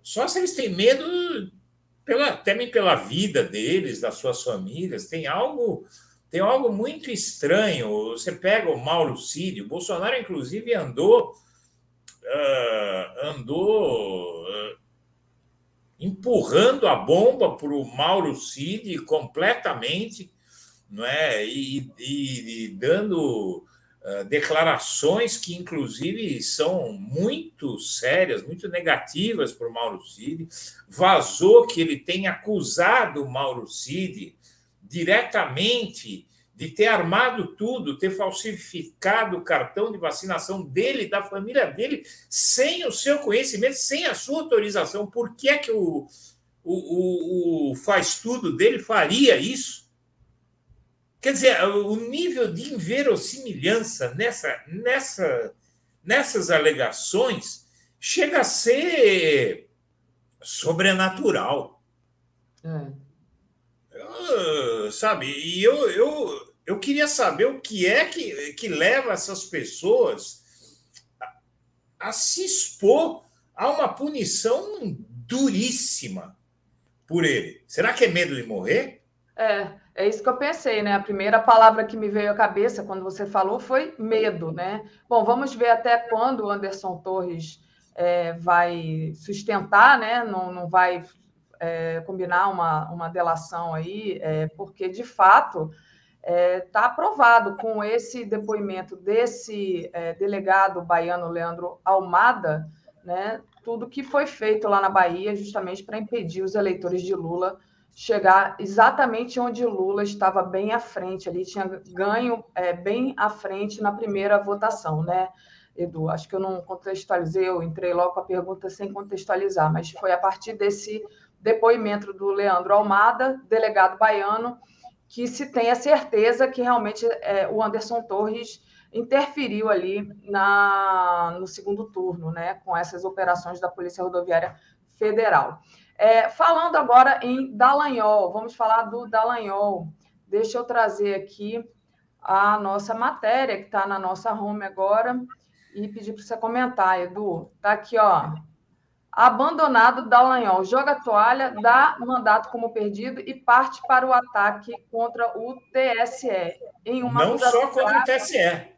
só se eles têm medo, pela, temem pela vida deles, das suas famílias, tem algo tem algo muito estranho. Você pega o Mauro Cid, o Bolsonaro, inclusive, andou uh, andou uh, empurrando a bomba para o Mauro Cid completamente, não é? E, e, e dando declarações que, inclusive, são muito sérias, muito negativas para o Mauro Cid. Vazou que ele tem acusado o Mauro Cid diretamente de ter armado tudo, ter falsificado o cartão de vacinação dele, da família dele, sem o seu conhecimento, sem a sua autorização. Por que é que o, o, o, o faz tudo dele faria isso? Quer dizer, o nível de inverossimilhança nessa, nessa, nessas alegações chega a ser sobrenatural. É. Eu, sabe? E eu, eu, eu queria saber o que é que, que leva essas pessoas a, a se expor a uma punição duríssima por ele. Será que é medo de morrer? É. É isso que eu pensei, né? A primeira palavra que me veio à cabeça quando você falou foi medo, né? Bom, vamos ver até quando o Anderson Torres é, vai sustentar, né? Não, não vai é, combinar uma, uma delação aí, é, porque de fato está é, aprovado com esse depoimento desse é, delegado baiano Leandro Almada, né? Tudo que foi feito lá na Bahia, justamente para impedir os eleitores de Lula chegar exatamente onde Lula estava bem à frente, ali tinha ganho é, bem à frente na primeira votação, né? Edu. Acho que eu não contextualizei, eu entrei logo com a pergunta sem contextualizar, mas foi a partir desse depoimento do Leandro Almada, delegado baiano, que se tem a certeza que realmente é, o Anderson Torres interferiu ali na, no segundo turno, né, com essas operações da Polícia Rodoviária Federal. É, falando agora em Dallagnol, vamos falar do Dallagnol. Deixa eu trazer aqui a nossa matéria, que está na nossa home agora, e pedir para você comentar, Edu. Está aqui, ó. Abandonado Dallagnol, joga a toalha, dá mandato como perdido e parte para o ataque contra o TSE. Em uma Não só contra o TSE.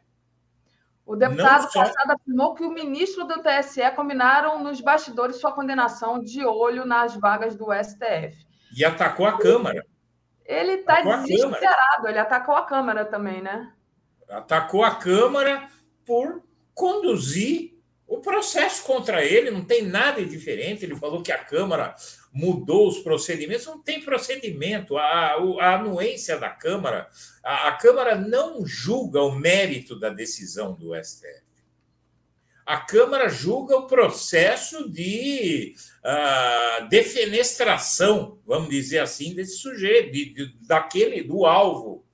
O deputado só... passado afirmou que o ministro do TSE combinaram nos bastidores sua condenação de olho nas vagas do STF. E atacou a Câmara. Ele está desesperado, ele atacou a Câmara também, né? Atacou a Câmara por conduzir o processo contra ele, não tem nada diferente. Ele falou que a Câmara mudou os procedimentos, não tem procedimento. A, a anuência da Câmara, a, a Câmara não julga o mérito da decisão do STF. A Câmara julga o processo de uh, defenestração, vamos dizer assim, desse sujeito, de, de, daquele, do alvo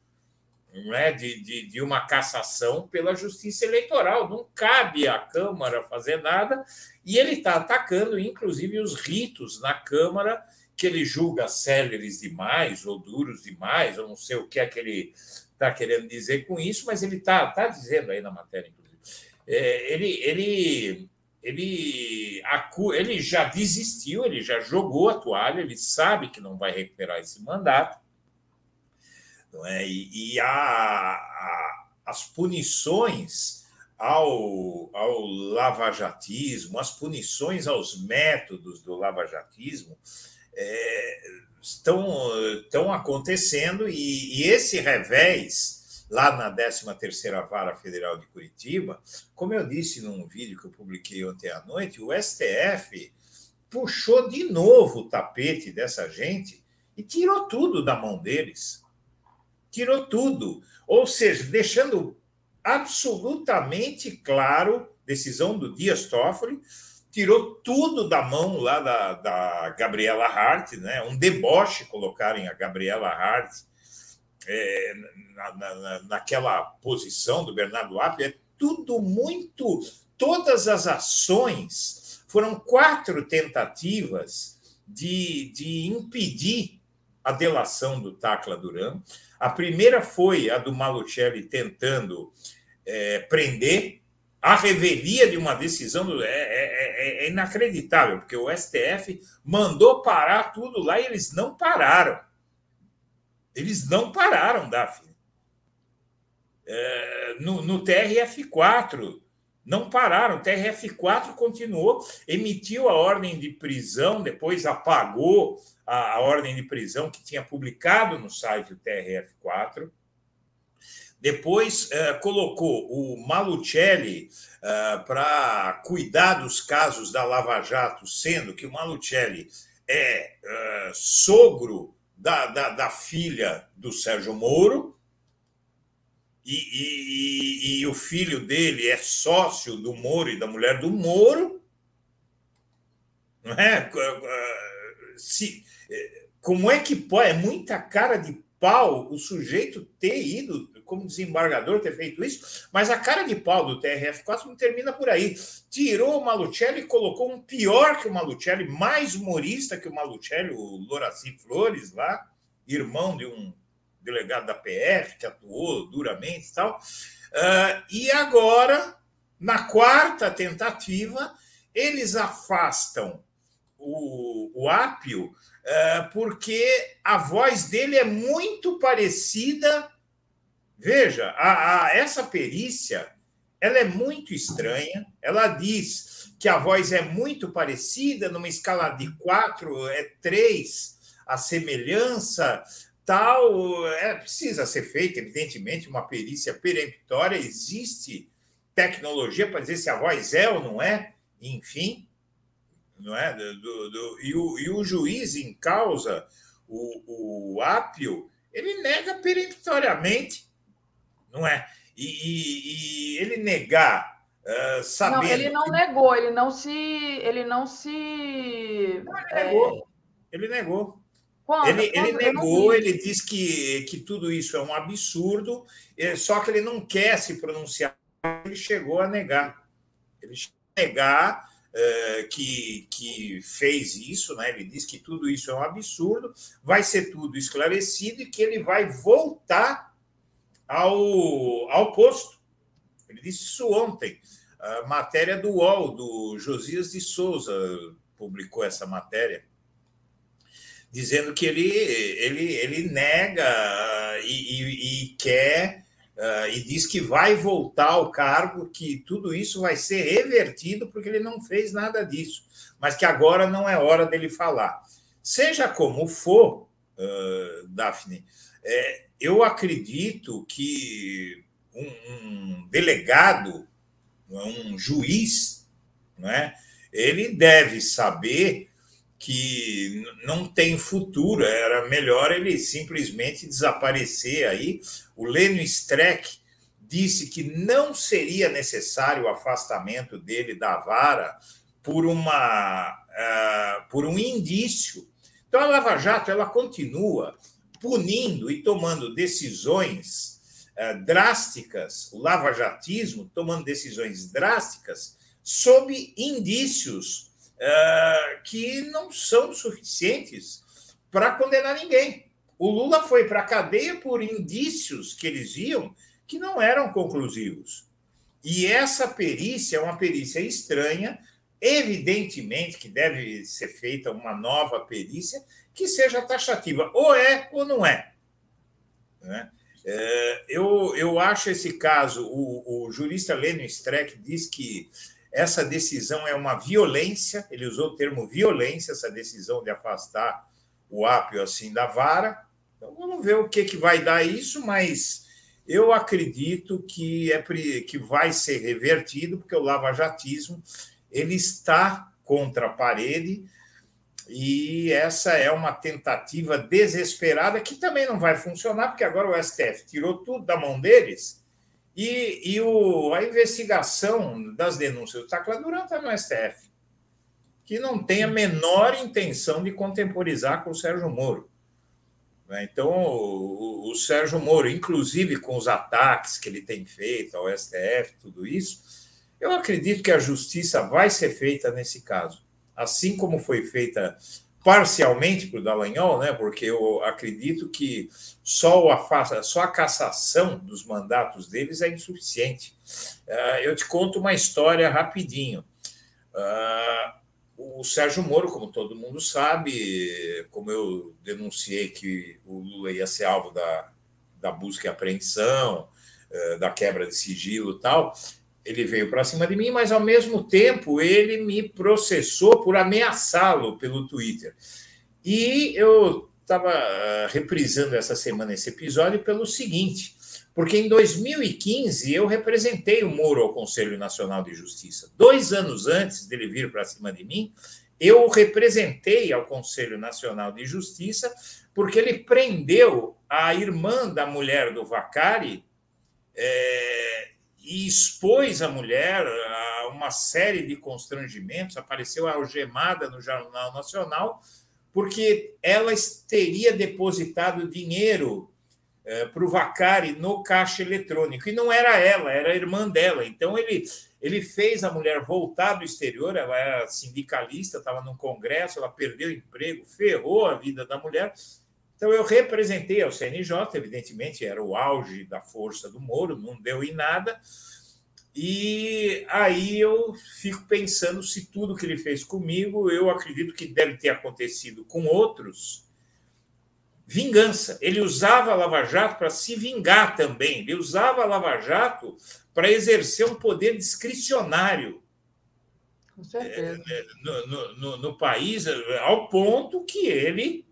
né, de, de, de, uma cassação pela justiça eleitoral. Não cabe à Câmara fazer nada, e ele está atacando, inclusive, os ritos na Câmara, que ele julga céleres demais, ou duros demais, ou não sei o que é que ele está querendo dizer com isso, mas ele está tá dizendo aí na matéria, inclusive. É, ele, ele, ele, ele já desistiu, ele já jogou a toalha, ele sabe que não vai recuperar esse mandato não é? E, e a, a, as punições ao, ao lavajatismo, as punições aos métodos do lavajatismo é, estão, estão acontecendo e, e esse revés lá na 13ª Vara Federal de Curitiba, como eu disse num vídeo que eu publiquei ontem à noite, o STF puxou de novo o tapete dessa gente e tirou tudo da mão deles tirou tudo. Ou seja, deixando absolutamente claro, decisão do Dias Toffoli, tirou tudo da mão lá da, da Gabriela Hart, né? um deboche colocarem a Gabriela Hart é, na, na, naquela posição do Bernardo Apio, é tudo muito. Todas as ações foram quatro tentativas de, de impedir a delação do Tacla Duran. A primeira foi a do Malucelli tentando é, prender a revelia de uma decisão do, é, é, é, inacreditável, porque o STF mandou parar tudo lá e eles não pararam. Eles não pararam, Daphne. no, no TRF4, não pararam. O TRF4 continuou, emitiu a ordem de prisão, depois apagou a, a ordem de prisão que tinha publicado no site do TRF4. Depois eh, colocou o Malucelli eh, para cuidar dos casos da Lava Jato, sendo que o Malucelli é eh, sogro da, da, da, filha do Sérgio Moro, e, e, e, o filho dele é sócio do Moro e da mulher do Moro. Não é? Se, como é que pode? É muita cara de pau o sujeito ter ido como desembargador, ter feito isso, mas a cara de pau do TRF4 não termina por aí. Tirou o Malucelli e colocou um pior que o Malucelli, mais humorista que o Malucelli, o Loraci Flores lá, irmão de um delegado da PF, que atuou duramente e tal. Uh, e agora, na quarta tentativa, eles afastam o, o Ápio uh, porque a voz dele é muito parecida. Veja, a, a, essa perícia ela é muito estranha. Ela diz que a voz é muito parecida, numa escala de quatro, é três, a semelhança tal, é, precisa ser feita, evidentemente, uma perícia peremptória, existe tecnologia para dizer se a voz é ou não é, enfim, não é? Do, do, e, o, e o juiz em causa, o, o Ápio, ele nega peremptoriamente, não é? E, e, e ele negar uh, sabendo. Não, ele não que... negou, ele não se. Ele não se. Não, ele negou. É... Ele negou. Quando? Ele, ele negou, ele diz que, que tudo isso é um absurdo, é, só que ele não quer se pronunciar. Ele chegou a negar. Ele chegou a negar uh, que, que fez isso, né? ele diz que tudo isso é um absurdo, vai ser tudo esclarecido e que ele vai voltar ao, ao posto. Ele disse isso ontem. A matéria do UOL, do Josias de Souza, publicou essa matéria dizendo que ele, ele, ele nega e, e, e quer uh, e diz que vai voltar ao cargo, que tudo isso vai ser revertido porque ele não fez nada disso, mas que agora não é hora dele falar. Seja como for, uh, Daphne, é, eu acredito que um, um delegado, um juiz, não é? ele deve saber que não tem futuro, era melhor ele simplesmente desaparecer aí. O Lênio Streck disse que não seria necessário o afastamento dele da vara por uma uh, por um indício. Então a Lava Jato ela continua punindo e tomando decisões uh, drásticas, o lavajatismo tomando decisões drásticas sob indícios uh, que não são suficientes para condenar ninguém. O Lula foi para a cadeia por indícios que eles viam que não eram conclusivos. E essa perícia é uma perícia estranha, evidentemente que deve ser feita uma nova perícia que seja taxativa, ou é ou não é. Né? É, eu, eu acho esse caso, o, o jurista Lênin Streck diz que essa decisão é uma violência, ele usou o termo violência, essa decisão de afastar o ápio assim da vara. Então, vamos ver o que, que vai dar isso, mas eu acredito que, é, que vai ser revertido, porque o lavajatismo ele está contra a parede e essa é uma tentativa desesperada que também não vai funcionar, porque agora o STF tirou tudo da mão deles e, e o, a investigação das denúncias do Tacla Duran está no STF, que não tem a menor intenção de contemporizar com o Sérgio Moro. Né? Então, o, o, Sérgio Moro, inclusive com os ataques que ele tem feito ao STF, tudo isso, eu acredito que a justiça vai ser feita nesse caso. Assim como foi feita parcialmente para o Dallagnol, né, porque eu acredito que só, a, só a cassação dos mandatos deles é insuficiente. Uh, eu te conto uma história rapidinho. Uh, o Sérgio Moro, como todo mundo sabe, como eu denunciei que o Lula ia ser alvo da, da busca e apreensão, uh, da quebra de sigilo e tal, ele veio para cima de mim, mas ao mesmo tempo ele me processou por ameaçá-lo pelo Twitter. E eu estava ah, reprisando essa semana esse episódio pelo seguinte, porque em 2015 eu representei o Moro ao Conselho Nacional de Justiça. Dois anos antes dele vir para cima de mim, eu o representei ao Conselho Nacional de Justiça porque ele prendeu a irmã da mulher do Vacari, é, e expôs a mulher a uma série de constrangimentos, apareceu algemada no Jornal Nacional, porque ela teria depositado dinheiro eh, para o Vacari no caixa eletrônico. E não era ela, era a irmã dela. Então, ele, ele fez a mulher voltar do exterior, ela era sindicalista, estava no Congresso, ela perdeu o emprego, ferrou a vida da mulher então, eu representei ao CNJ, evidentemente, era o auge da força do Moro, não deu em nada. E aí eu fico pensando se tudo que ele fez comigo, eu acredito que deve ter acontecido com outros. Vingança. Ele usava a Lava Jato para se vingar também. Ele usava a Lava Jato para exercer um poder discricionário. Com certeza. É, no, no, no, país, ao ponto que ele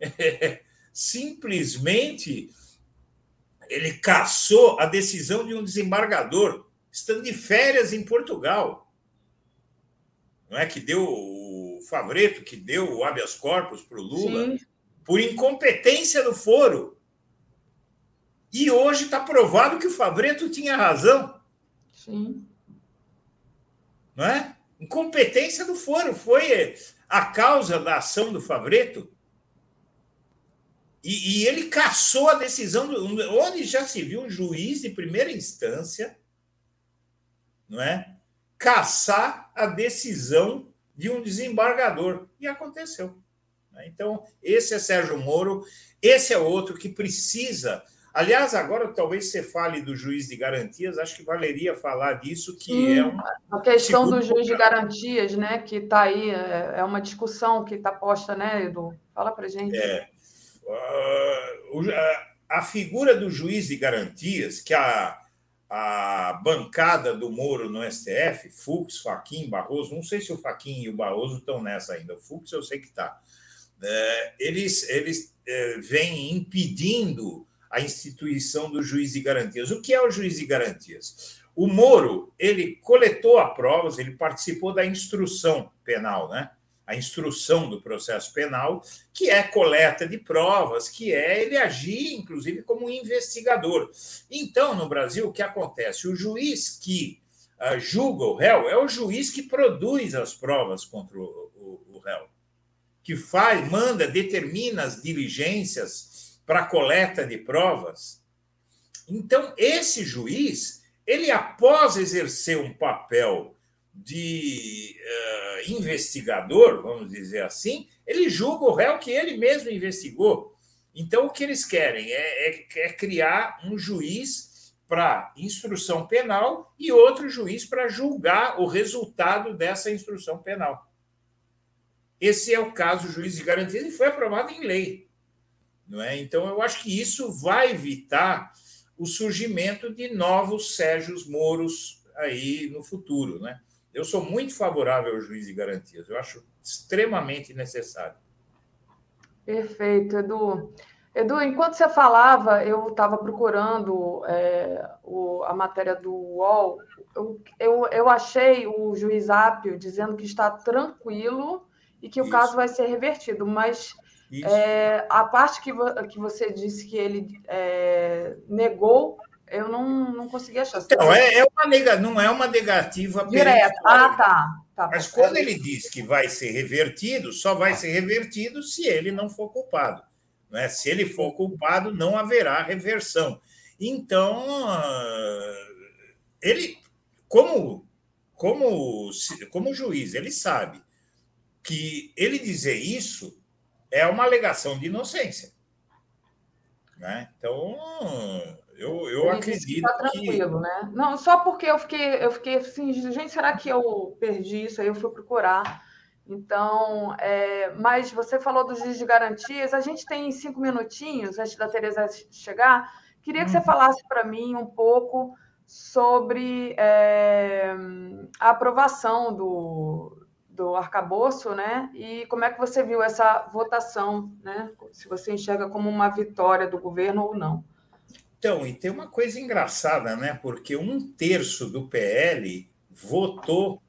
simplesmente ele caçou a decisão de um desembargador, estando de férias em Portugal. Não é que deu o Favreto, que deu o habeas corpus para o Lula, Sim. por incompetência do foro. E hoje está provado que o Favreto tinha razão. Sim. não é? Incompetência do foro foi a causa da ação do Favreto. E, e ele caçou a decisão, do, onde já se viu um juiz de primeira instância, não é? Caçar a decisão de um desembargador. E aconteceu. Né? Então, esse é Sérgio Moro, esse é outro que precisa. Aliás, agora talvez você fale do juiz de garantias, acho que valeria falar disso, que Sim, é um. A questão do juiz de garantias, né, que está aí, é, é uma discussão que está posta, né, Edu? Fala para gente. É. Uh, a figura do juiz de garantias, que a, a bancada do Moro no STF, Fux, Faquim, Barroso, não sei se o Faquim e o Barroso estão nessa ainda, o Fux eu sei que está é, eles, eles é, vêm impedindo a instituição do juiz de garantias. O que é o juiz de garantias? O Moro, ele coletou as provas, ele participou da instrução penal, né? A instrução do processo penal, que é coleta de provas, que é ele agir, inclusive, como investigador. Então, no Brasil, o que acontece? O juiz que uh, julga o réu é o juiz que produz as provas contra o, o, o réu que faz, manda, determina as diligências para coleta de provas. Então, esse juiz, ele após exercer um papel de uh, investigador, vamos dizer assim, ele julga o réu que ele mesmo investigou. Então, o que eles querem é, é, é criar um juiz para instrução penal e outro juiz para julgar o resultado dessa instrução penal. Esse é o caso do juiz de garantias e foi aprovado em lei. Não é? Então, eu acho que isso vai evitar o surgimento de novos Sérgios Moros aí no futuro. Né? Eu sou muito favorável ao juiz de garantias, eu acho extremamente necessário. Perfeito, Edu. Edu, enquanto você falava, eu estava procurando é, o, a matéria do UOL. Eu, eu, eu achei o juiz Ápio dizendo que está tranquilo e que o Isso. caso vai ser revertido. Mas é, a parte que, que você disse que ele é, negou, eu não, não consegui achar. Então, é, é uma nega, não é uma negativa direta. Ah, tá. tá Mas quando ele diz que vai ser revertido, só vai ser revertido se ele não for culpado. Não é? Se ele for culpado, não haverá reversão. Então, ah, ele, como, como, como juiz, ele sabe que ele dizer isso é uma alegação de inocência. Né? Então, eu, eu acredito tá tranquilo, que... né? Não, só porque eu fiquei, eu fiquei assim, gente, será que eu perdi isso? Aí eu fui procurar. Então, é, mas você falou do juiz de garantias, a gente tem cinco minutinhos antes da Tereza chegar. Queria que você uhum. falasse para mim um pouco sobre é, a aprovação do, do arcabouço, né? E como é que você viu essa votação, né? Se você enxerga como uma vitória do governo ou não. Então, e tem uma coisa engraçada, né? Porque um terço do PL votou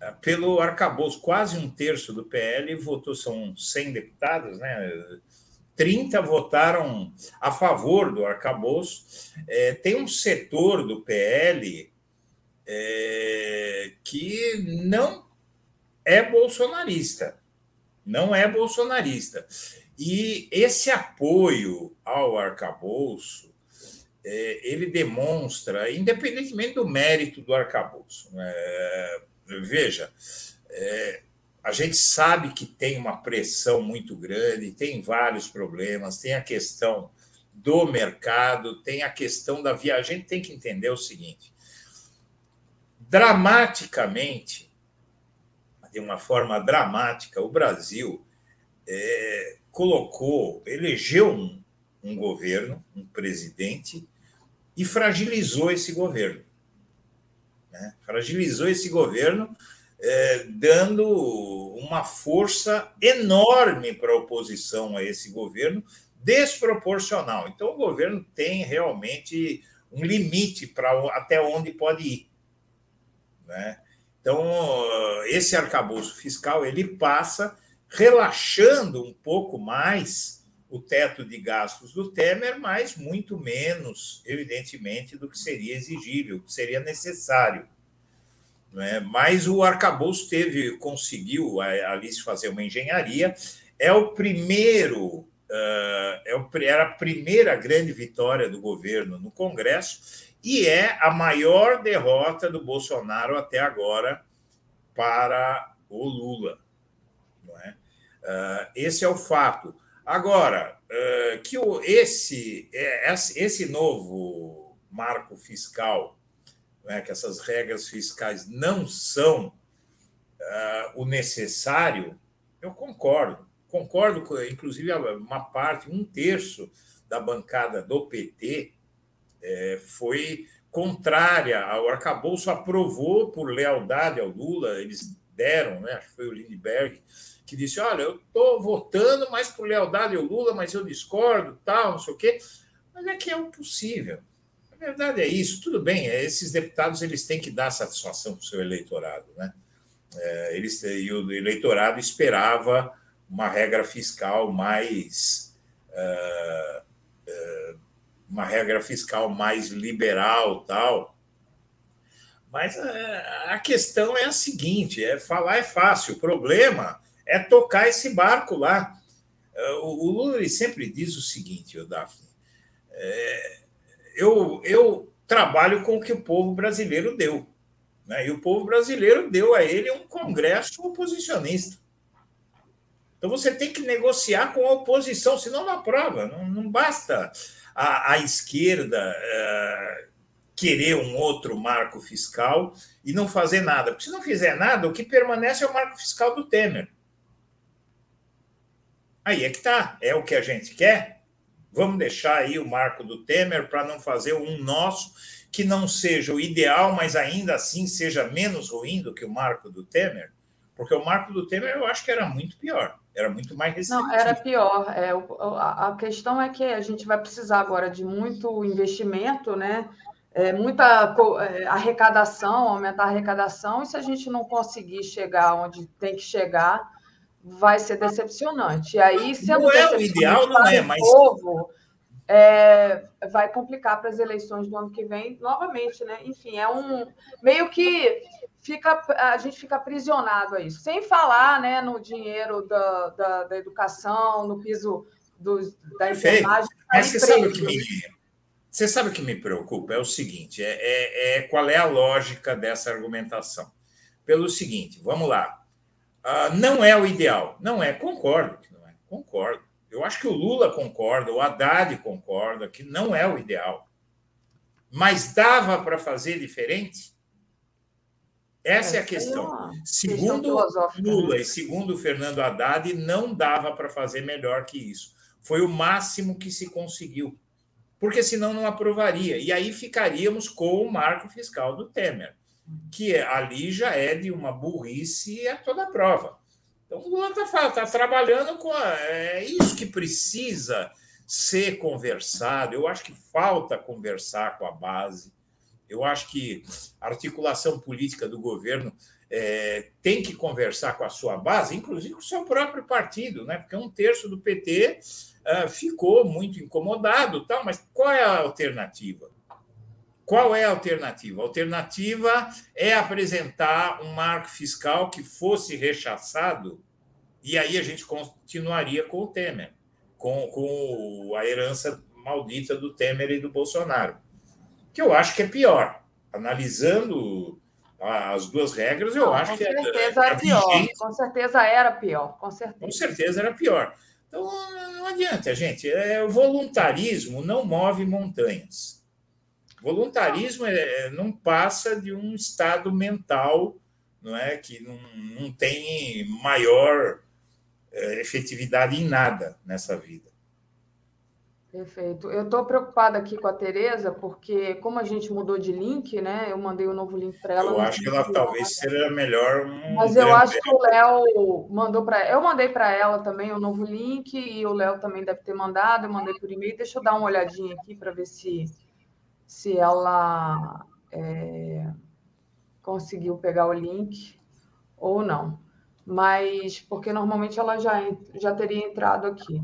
eh, pelo arcabouço, quase um terço do PL votou, são 100 deputados, né? 30 votaram a favor do arcabouço. É, tem um setor do PL é, que não é bolsonarista, não é bolsonarista. E esse apoio ao arcabouço, ele demonstra, independentemente do mérito do arcabouço, né? veja, é, a gente sabe que tem uma pressão muito grande, tem vários problemas, tem a questão do mercado, tem a questão da viagem. A gente tem que entender o seguinte: dramaticamente, de uma forma dramática, o Brasil é, colocou, elegeu um, um governo, um presidente, e fragilizou esse governo. Né? Fragilizou esse governo, é, dando uma força enorme para a oposição a esse governo, desproporcional. Então, o governo tem realmente um limite para até onde pode ir. Né? Então, esse arcabouço fiscal ele passa relaxando um pouco mais o teto de gastos do Temer, mas muito menos, evidentemente, do que seria exigível, que seria necessário. Né? Mas o arcabouço teve, conseguiu ali fazer uma engenharia. É o primeiro, uh, é era a primeira grande vitória do governo no Congresso e é a maior derrota do Bolsonaro até agora para o Lula. Não é? Uh, esse é o fato. Agora, uh, que esse, é, esse novo marco fiscal né, que essas regras fiscais não são uh, o necessário, eu concordo. Concordo com, inclusive, uma parte, um terço da bancada do PT é, foi contrária ao arcabouço, aprovou por lealdade ao Lula, eles deram, né, acho que foi o Lindbergh, que disse: Olha, eu estou votando mais por lealdade ao Lula, mas eu discordo, tal, não sei o quê. Mas é que é o possível verdade é isso. Tudo bem, é, esses deputados eles têm que dar satisfação para o seu eleitorado. Né? É, eles, e o eleitorado esperava uma regra fiscal mais. Uh, uma regra fiscal mais liberal tal. Mas a, a questão é a seguinte: é falar é fácil, o problema é tocar esse barco lá. O, o Lula sempre diz o seguinte, o Daphne. É, eu, eu trabalho com o que o povo brasileiro deu. Né? E o povo brasileiro deu a ele um congresso oposicionista. Então você tem que negociar com a oposição, senão não aprova. Não, não basta a, a esquerda é, querer um outro marco fiscal e não fazer nada. Porque se não fizer nada, o que permanece é o marco fiscal do Temer. Aí é que está. É o que a gente quer? Vamos deixar aí o marco do Temer para não fazer um nosso que não seja o ideal, mas ainda assim seja menos ruim do que o marco do Temer? Porque o marco do Temer eu acho que era muito pior, era muito mais restritivo. Não, era pior. É, a questão é que a gente vai precisar agora de muito investimento, né? É, muita é, arrecadação, aumentar a arrecadação, e se a gente não conseguir chegar onde tem que chegar, vai ser decepcionante. E aí, sendo não é o ideal, não é, mas. Povo, é, vai complicar para as eleições do ano que vem novamente, né? Enfim, é um meio que fica a gente fica aprisionado a isso, sem falar, né, no dinheiro da, da, da educação, no piso do, da enfermagem. Mas você sabe o que me você sabe o que me preocupa é o seguinte, é, é, é qual é a lógica dessa argumentação? Pelo seguinte, vamos lá. Uh, não é o ideal. Não é, concordo que não é. Concordo. Eu acho que o Lula concorda, o Haddad concorda que não é o ideal. Mas dava para fazer diferente? Essa é a questão. Segundo Lula né? e segundo Fernando Haddad, não dava para fazer melhor que isso. Foi o máximo que se conseguiu. Porque senão não aprovaria. E aí ficaríamos com o marco fiscal do Temer que ali já é de uma burrice a toda prova. Então, o Lula está tá trabalhando com. A, é isso que precisa ser conversado. Eu acho que falta conversar com a base. Eu acho que a articulação política do governo é, tem que conversar com a sua base, inclusive com o seu próprio partido, né? porque um terço do PT ficou muito incomodado, tal, mas qual é a alternativa? Qual é a alternativa? A alternativa é apresentar um marco fiscal que fosse rechaçado, e aí a gente continuaria com o Temer, com, com a herança maldita do Temer e do Bolsonaro. Que eu acho que é pior. Analisando as duas regras, eu Não, acho que é. Com certeza era pior. Com certeza era pior. Com certeza. Com certeza era pior. Então adianta, gente. É, o voluntarismo não move montanhas. Voluntarismo é, é, não passa de um estado mental não é que não, não tem maior é, efetividade em nada nessa vida. Perfeito. Eu estou preocupada aqui com a Tereza, porque como a gente mudou de link, né? Eu mandei o um novo link para ela. Eu acho que ela talvez seja melhor. Um Mas eu acho que o Léo mandou para Eu mandei para ela também o um novo link e o Léo também deve ter mandado. Eu mandei por e-mail. Deixa eu dar uma olhadinha aqui para ver se se ela é, conseguiu pegar o link ou não. Mas, porque normalmente ela já, já teria entrado aqui.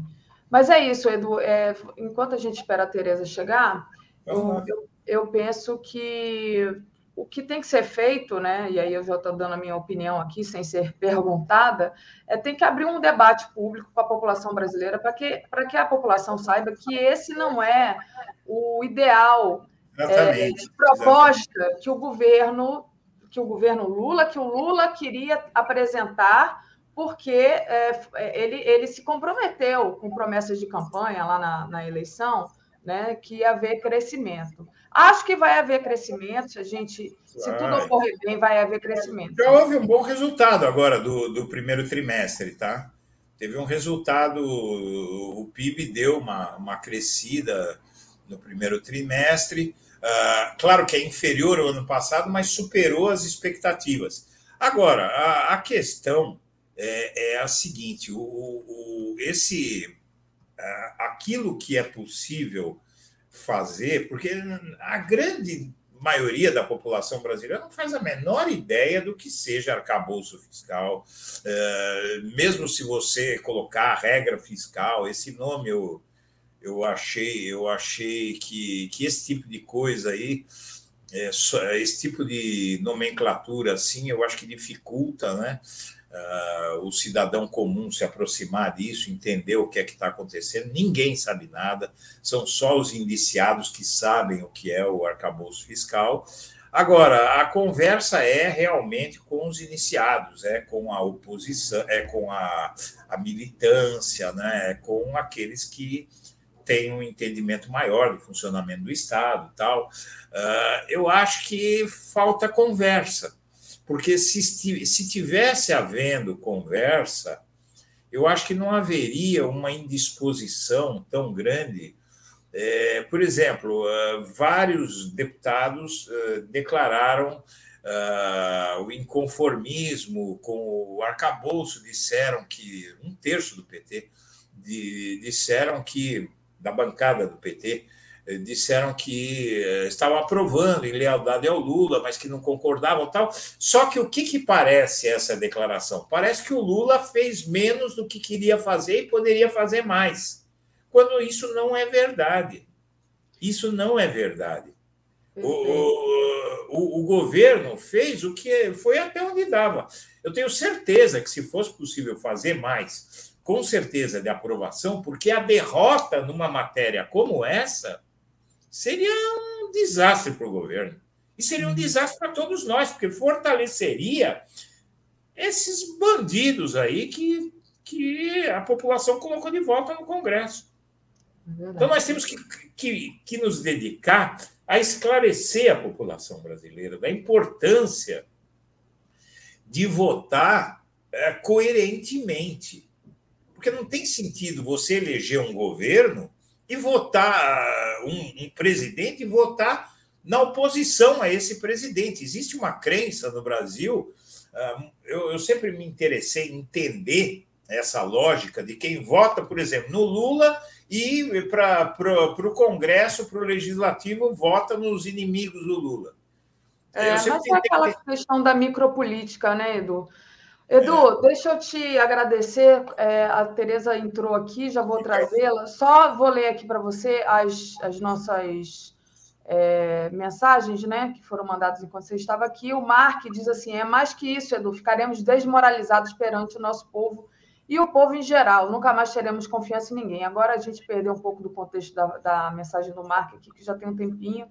Mas é isso, Edu. É, enquanto a gente espera a Tereza chegar, eu, eu, eu, penso que o que tem que ser feito, né? E aí eu já estou dando a minha opinião aqui, sem ser perguntada, é tem que abrir um debate público com a população brasileira para que, que a população saiba que esse não é o ideal é, de proposta exatamente. que o governo que o governo Lula, que o Lula queria apresentar, porque é, ele, ele se comprometeu com promessas de campanha lá na, na eleição, né, que ia haver crescimento. Acho que vai haver crescimento, se a gente, se tudo ocorrer bem, vai haver crescimento. Já houve um bom resultado agora do, do primeiro trimestre, tá? Teve um resultado, o PIB deu uma, uma crescida no primeiro trimestre. Uh, claro que é inferior ao ano passado, mas superou as expectativas. Agora, a, a questão é, é, a seguinte: o, o esse, aquilo que é possível fazer, porque a grande maioria da população brasileira não faz a menor ideia do que seja arcabouço fiscal. É, mesmo se você colocar regra fiscal, esse nome eu, eu achei, eu achei que, que esse tipo de coisa aí, é, esse tipo de nomenclatura assim, eu acho que dificulta, né? Uh, o cidadão comum se aproximar disso, entender o que é que está acontecendo. Ninguém sabe nada, são só os indiciados que sabem o que é o arcabouço fiscal. Agora, a conversa é realmente com os iniciados, é com a oposição, é com a, a militância, né? é com aqueles que têm um entendimento maior do funcionamento do Estado tal. Uh, eu acho que falta conversa porque se, se tivesse havendo conversa, eu acho que não haveria uma indisposição tão grande. É, por exemplo, uh, vários deputados uh, declararam uh, o inconformismo com o arcabouço, disseram que um terço do PT disseram que da bancada do PT disseram que eh, estavam aprovando em lealdade ao Lula, mas que não concordavam tal. Só que o que, que parece essa declaração? Parece que o Lula fez menos do que queria fazer e poderia fazer mais, quando isso não é verdade. Isso não é verdade. O, o, o, governo fez o que foi até onde dava. Eu tenho certeza que, se fosse possível fazer mais, com certeza de aprovação, porque a derrota numa matéria como essa seria um desastre para o governo. E seria um uhum. desastre para todos nós, porque fortaleceria esses bandidos aí que, que a população colocou de volta no Congresso. É então, nós temos que, que, que nos dedicar a esclarecer a população brasileira da importância de votar é, coerentemente. Porque não tem sentido você eleger um governo e votar um, um presidente e votar na oposição a esse presidente. Existe uma crença no Brasil, ah, eu, eu sempre me interessei em entender essa lógica de quem vota, por exemplo, no Lula e para o Congresso, para o Legislativo, vota nos inimigos do Lula. É, mas é aquela questão da micropolítica, né, Edu? Edu, deixa eu te agradecer. É, a Tereza entrou aqui, já vou trazê-la. Só vou ler aqui para você as, as nossas é, mensagens, né, que foram mandadas enquanto você estava aqui. O Mark diz assim: é mais que isso, Edu, ficaremos desmoralizados perante o nosso povo e o povo em geral. Nunca mais teremos confiança em ninguém. Agora a gente perdeu um pouco do contexto da, da mensagem do Mark aqui, que já tem um tempinho.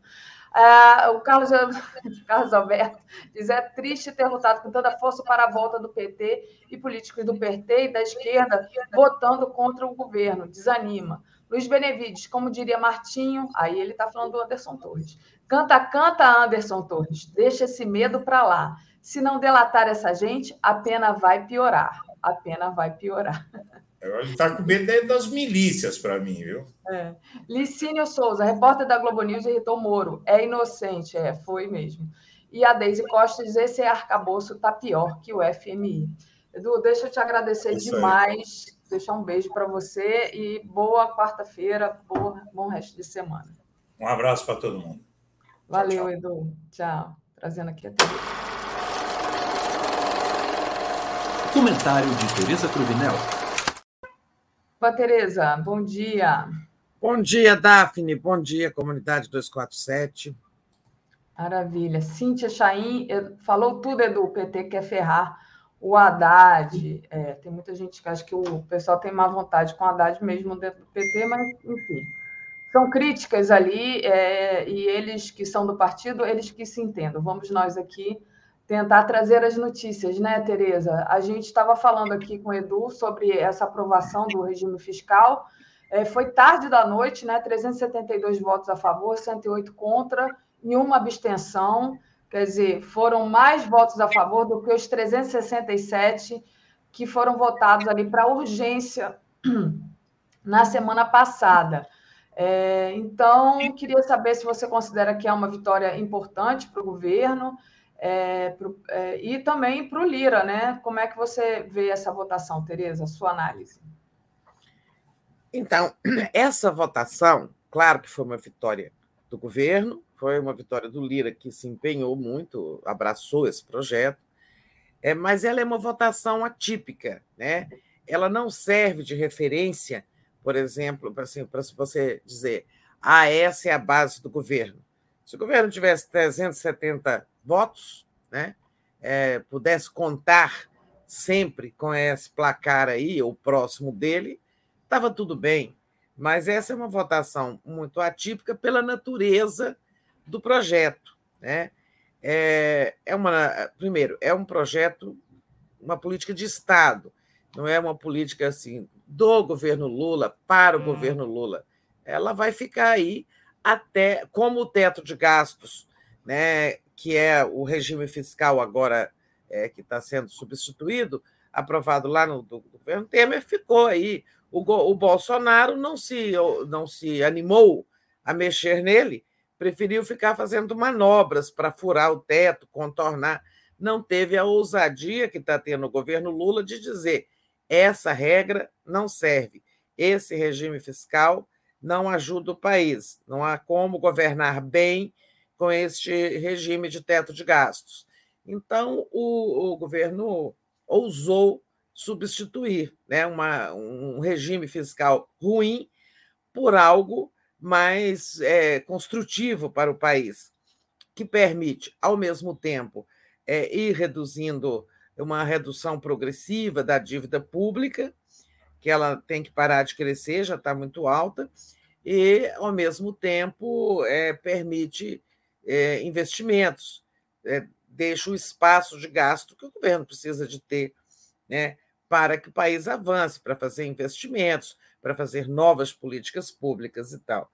Ah, o Carlos, Carlos Alberto diz: é triste ter lutado com tanta força para a volta do PT e políticos do PT e da esquerda votando contra o governo. Desanima. Luiz Benevides, como diria Martinho, aí ele está falando do Anderson Torres. Canta, canta, Anderson Torres. Deixa esse medo para lá. Se não delatar essa gente, a pena vai piorar. A pena vai piorar. Ele está com medo das milícias para mim, viu? É. Licínio Souza, repórter da Globo News, irritou Moro. É inocente, é, foi mesmo. E a Deise Costa diz: esse arcabouço está pior que o FMI. Edu, deixa eu te agradecer Isso demais, aí. deixar um beijo para você e boa quarta-feira, bom resto de semana. Um abraço para todo mundo. Valeu, tchau, tchau. Edu. Tchau. Trazendo aqui a TV. Comentário de Tereza Cruvinel. Opa, Tereza, bom dia. Bom dia, Daphne. Bom dia, comunidade 247. Maravilha. Cíntia Chaim falou tudo, Edu. O PT quer ferrar o Haddad. É, tem muita gente que acha que o pessoal tem má vontade com o Haddad mesmo dentro do PT, mas, enfim. São críticas ali, é, e eles que são do partido, eles que se entendam. Vamos nós aqui tentar trazer as notícias, né, Tereza? A gente estava falando aqui com o Edu sobre essa aprovação do regime fiscal. É, foi tarde da noite, né? 372 votos a favor, 108 contra e uma abstenção. Quer dizer, foram mais votos a favor do que os 367 que foram votados ali para urgência na semana passada. É, então, queria saber se você considera que é uma vitória importante para o governo é, pro, é, e também para o Lira, né? Como é que você vê essa votação, Tereza? Sua análise. Então, essa votação, claro que foi uma vitória do governo, foi uma vitória do Lira, que se empenhou muito, abraçou esse projeto, é, mas ela é uma votação atípica, né? ela não serve de referência, por exemplo, para assim, você dizer, ah, essa é a base do governo. Se o governo tivesse 370 votos, né, é, pudesse contar sempre com esse placar aí, ou próximo dele, estava tudo bem. Mas essa é uma votação muito atípica pela natureza do projeto. Né? É, é uma, primeiro, é um projeto, uma política de Estado, não é uma política assim do governo Lula para o hum. governo Lula. Ela vai ficar aí até como o teto de gastos, né, que é o regime fiscal agora é, que está sendo substituído, aprovado lá no do, governo Temer, ficou aí. O, o Bolsonaro não se, não se animou a mexer nele, preferiu ficar fazendo manobras para furar o teto, contornar. Não teve a ousadia que está tendo o governo Lula de dizer essa regra não serve, esse regime fiscal não ajuda o país, não há como governar bem com este regime de teto de gastos. Então, o, o governo ousou substituir né, uma, um regime fiscal ruim por algo mais é, construtivo para o país, que permite, ao mesmo tempo, é, ir reduzindo uma redução progressiva da dívida pública, que ela tem que parar de crescer, já está muito alta, e, ao mesmo tempo, é, permite é, investimentos, é, deixa o espaço de gasto que o governo precisa de ter né, para que o país avance, para fazer investimentos, para fazer novas políticas públicas e tal.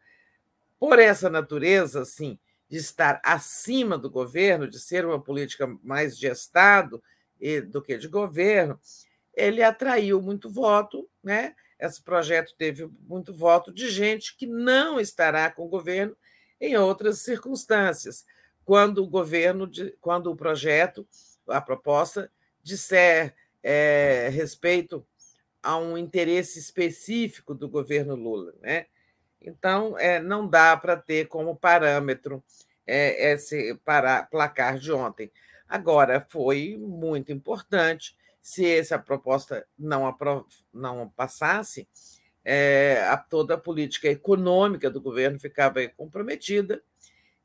Por essa natureza, assim, de estar acima do governo, de ser uma política mais de Estado do que de governo, ele atraiu muito voto, né? Esse projeto teve muito voto de gente que não estará com o governo em outras circunstâncias, quando o governo, quando o projeto, a proposta disser é, respeito a um interesse específico do governo Lula, né? Então, é, não dá para ter como parâmetro é, esse para, placar de ontem. Agora, foi muito importante. Se essa proposta não, aprov, não passasse, é, a, toda a política econômica do governo ficava comprometida,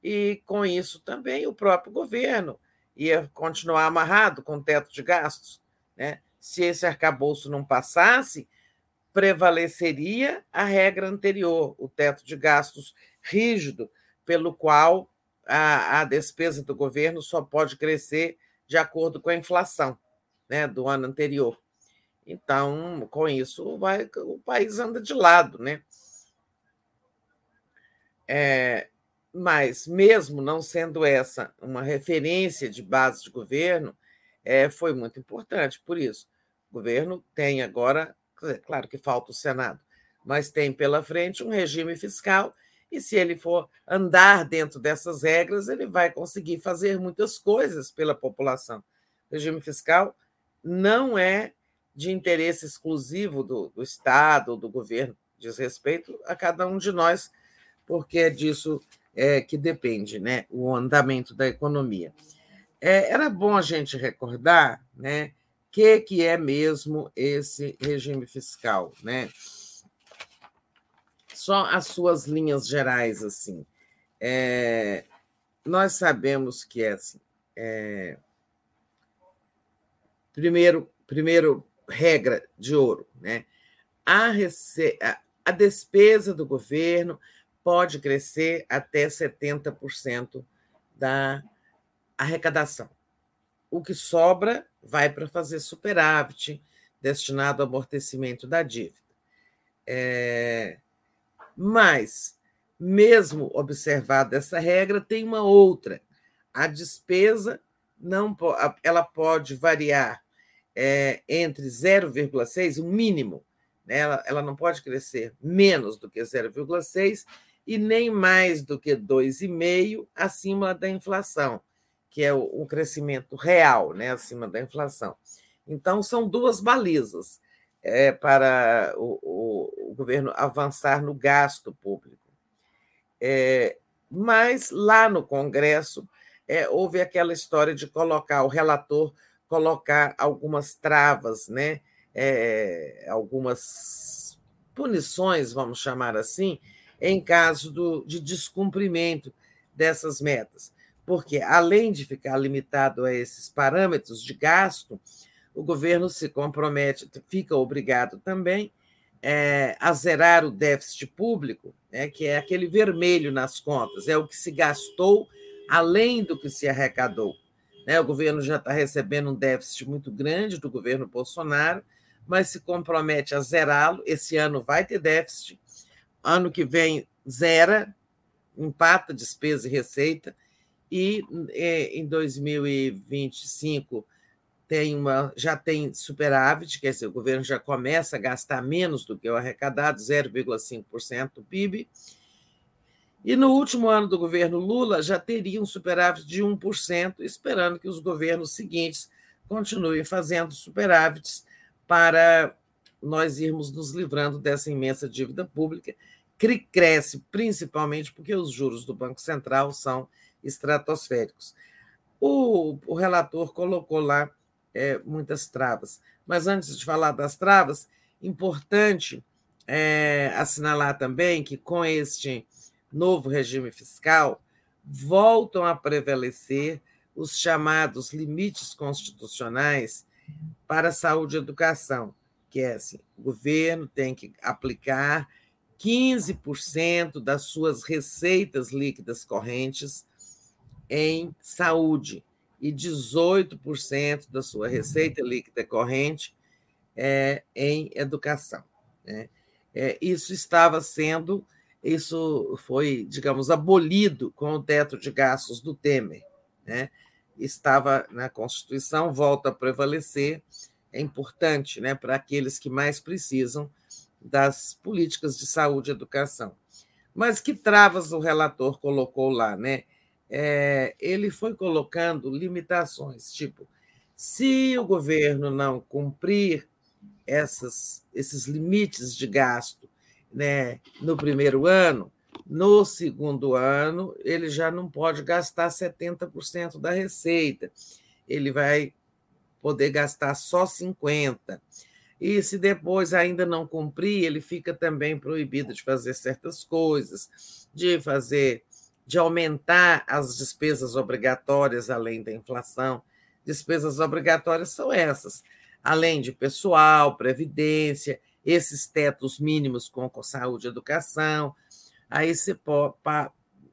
e com isso também o próprio governo ia continuar amarrado com o teto de gastos. Né? Se esse arcabouço não passasse, prevaleceria a regra anterior, o teto de gastos rígido, pelo qual a, a despesa do governo só pode crescer de acordo com a inflação né, do ano anterior. Então, com isso, vai, o país anda de lado, né? É, mas, mesmo não sendo essa uma referência de base de governo, é, foi muito importante. Por isso, o governo tem agora Claro que falta o Senado, mas tem pela frente um regime fiscal e se ele for andar dentro dessas regras, ele vai conseguir fazer muitas coisas pela população. O regime fiscal não é de interesse exclusivo do, do Estado, do governo, diz respeito a cada um de nós, porque é disso é, que depende né, o andamento da economia. É, era bom a gente recordar né, que, que é mesmo esse regime fiscal, né? Só as suas linhas gerais, assim. É, nós sabemos que é assim. É... Primeiro, primeiro regra de ouro, né? A, rece... a despesa do governo pode crescer até 70% da arrecadação. O que sobra vai para fazer superávit destinado ao amortecimento da dívida. É... Mas, mesmo observada essa regra, tem uma outra. A despesa não ela pode variar é, entre 0,6, o mínimo, né? ela, ela não pode crescer menos do que 0,6 e nem mais do que 2,5 acima da inflação, que é o, o crescimento real, né? acima da inflação. Então, são duas balizas é, para o, o, o, governo avançar no gasto público. É, mas lá no Congresso é, houve aquela história de colocar o relator colocar algumas travas, né? É, algumas punições, vamos chamar assim, em caso do, de descumprimento dessas metas. Porque, além de ficar limitado a esses parâmetros de gasto, o governo se compromete, fica obrigado também é, a zerar o déficit público, né, que é aquele vermelho nas contas, é o que se gastou além do que se arrecadou. Né? O governo já está recebendo um déficit muito grande do governo Bolsonaro, mas se compromete a zerá-lo. Esse ano vai ter déficit, ano que vem zera, empata despesa e receita, e é, em 2025 tem uma, já tem superávit, quer dizer, o governo já começa a gastar menos do que o arrecadado, 0,5% do PIB, e no último ano do governo Lula já teria um superávit de 1%, esperando que os governos seguintes continuem fazendo superávites para nós irmos nos livrando dessa imensa dívida pública, que cresce principalmente porque os juros do Banco Central são estratosféricos. O, o relator colocou lá é, muitas travas, mas antes de falar das travas, importante é, assinalar também que com este novo regime fiscal, voltam a prevalecer os chamados limites constitucionais para saúde e educação, que é assim, o governo tem que aplicar 15% das suas receitas líquidas correntes em saúde e 18% da sua receita líquida corrente é, em educação. Né? É, isso estava sendo isso foi, digamos, abolido com o teto de gastos do Temer. Né? Estava na Constituição, volta a prevalecer, é importante né, para aqueles que mais precisam das políticas de saúde e educação. Mas que travas o relator colocou lá? Né? É, ele foi colocando limitações, tipo, se o governo não cumprir essas, esses limites de gasto né, no primeiro ano, no segundo ano, ele já não pode gastar 70% da receita, ele vai poder gastar só 50%. E se depois ainda não cumprir, ele fica também proibido de fazer certas coisas, de fazer, de aumentar as despesas obrigatórias além da inflação. Despesas obrigatórias são essas, além de pessoal, previdência, esses tetos mínimos com saúde e educação, aí se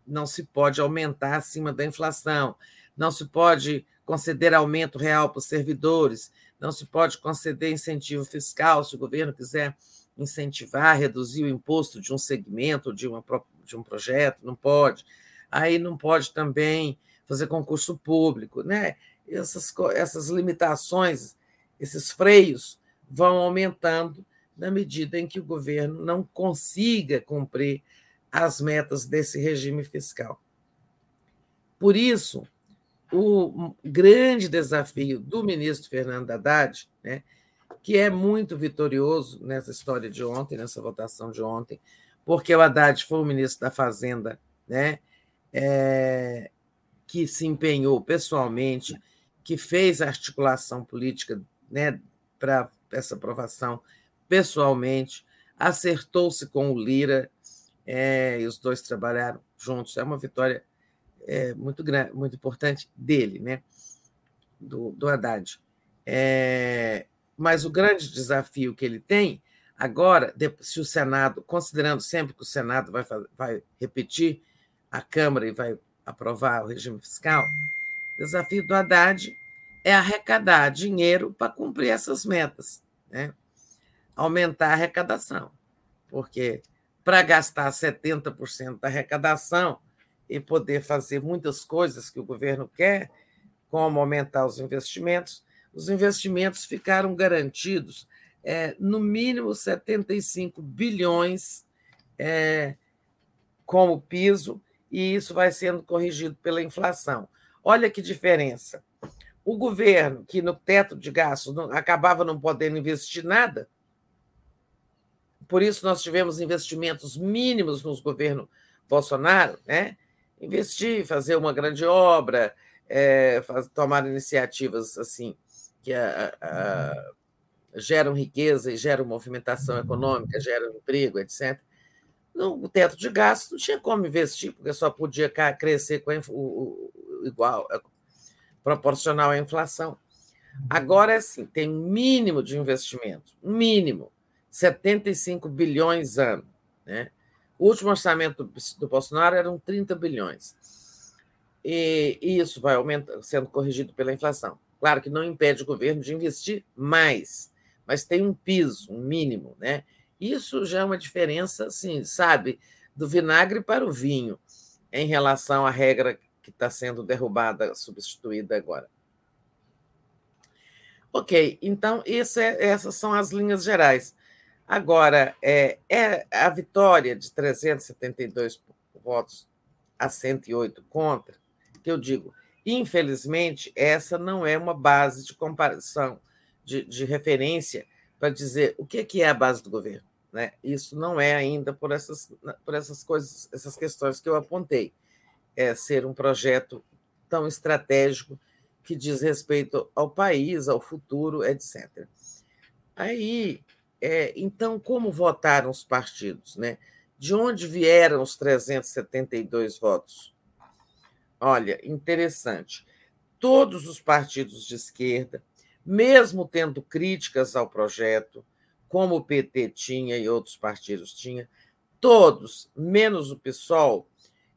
não se pode aumentar acima da inflação, não se pode conceder aumento real para os servidores, não se pode conceder incentivo fiscal se o governo quiser incentivar, reduzir o imposto de um segmento, de, uma, de um projeto, não pode. Aí não pode também fazer concurso público, né? Essas, essas limitações, esses freios vão aumentando na medida em que o governo não consiga cumprir as metas desse regime fiscal. Por isso, o grande desafio do ministro Fernando Haddad, né, que é muito vitorioso nessa história de ontem, nessa votação de ontem, porque o Haddad foi o ministro da Fazenda, né, é, que se empenhou pessoalmente, que fez a articulação política né, para essa aprovação pessoalmente, acertou-se com o Lira, é, e os dois trabalharam juntos. É uma vitória é, muito, grande, muito importante dele, né? do, do Haddad. É, mas o grande desafio que ele tem agora, se o Senado, considerando sempre que o Senado vai, vai repetir a Câmara e vai aprovar o regime fiscal, o desafio do Haddad é arrecadar dinheiro para cumprir essas metas, né? Aumentar a arrecadação, porque para gastar 70% da arrecadação e poder fazer muitas coisas que o governo quer, como aumentar os investimentos, os investimentos ficaram garantidos é, no mínimo 75 bilhões é, como piso, e isso vai sendo corrigido pela inflação. Olha que diferença. O governo, que no teto de gastos não, acabava não podendo investir nada, por isso nós tivemos investimentos mínimos nos governos Bolsonaro, né? investir, fazer uma grande obra, é, faz, tomar iniciativas assim que a, a, geram riqueza e geram movimentação econômica, geram emprego, etc. No teto de gastos não tinha como investir, porque só podia crescer com o, o igual, proporcional à inflação. Agora, sim, tem um mínimo de investimento, mínimo, 75 bilhões ano. Né? O último orçamento do, Bolsonaro eram 30 bilhões. E, e isso vai aumentando, sendo corrigido pela inflação. Claro que não impede o governo de investir mais, mas tem um piso, um mínimo, né? Isso já é uma diferença, assim, sabe, do vinagre para o vinho, em relação à regra que está sendo derrubada, substituída agora. Ok, então é, essas são as linhas gerais. Agora, é, é a vitória de 372 votos a 108 contra, que eu digo, Infelizmente, essa não é uma base de comparação, de, de referência para dizer o que é a base do governo. Né? Isso não é ainda por essas, por essas coisas, essas questões que eu apontei. É ser um projeto tão estratégico que diz respeito ao país, ao futuro, etc. Aí, é, então, como votaram os partidos? Né? De onde vieram os 372 votos? Olha, interessante. Todos os partidos de esquerda, mesmo tendo críticas ao projeto, como o PT tinha e outros partidos tinham, todos, menos o PSOL,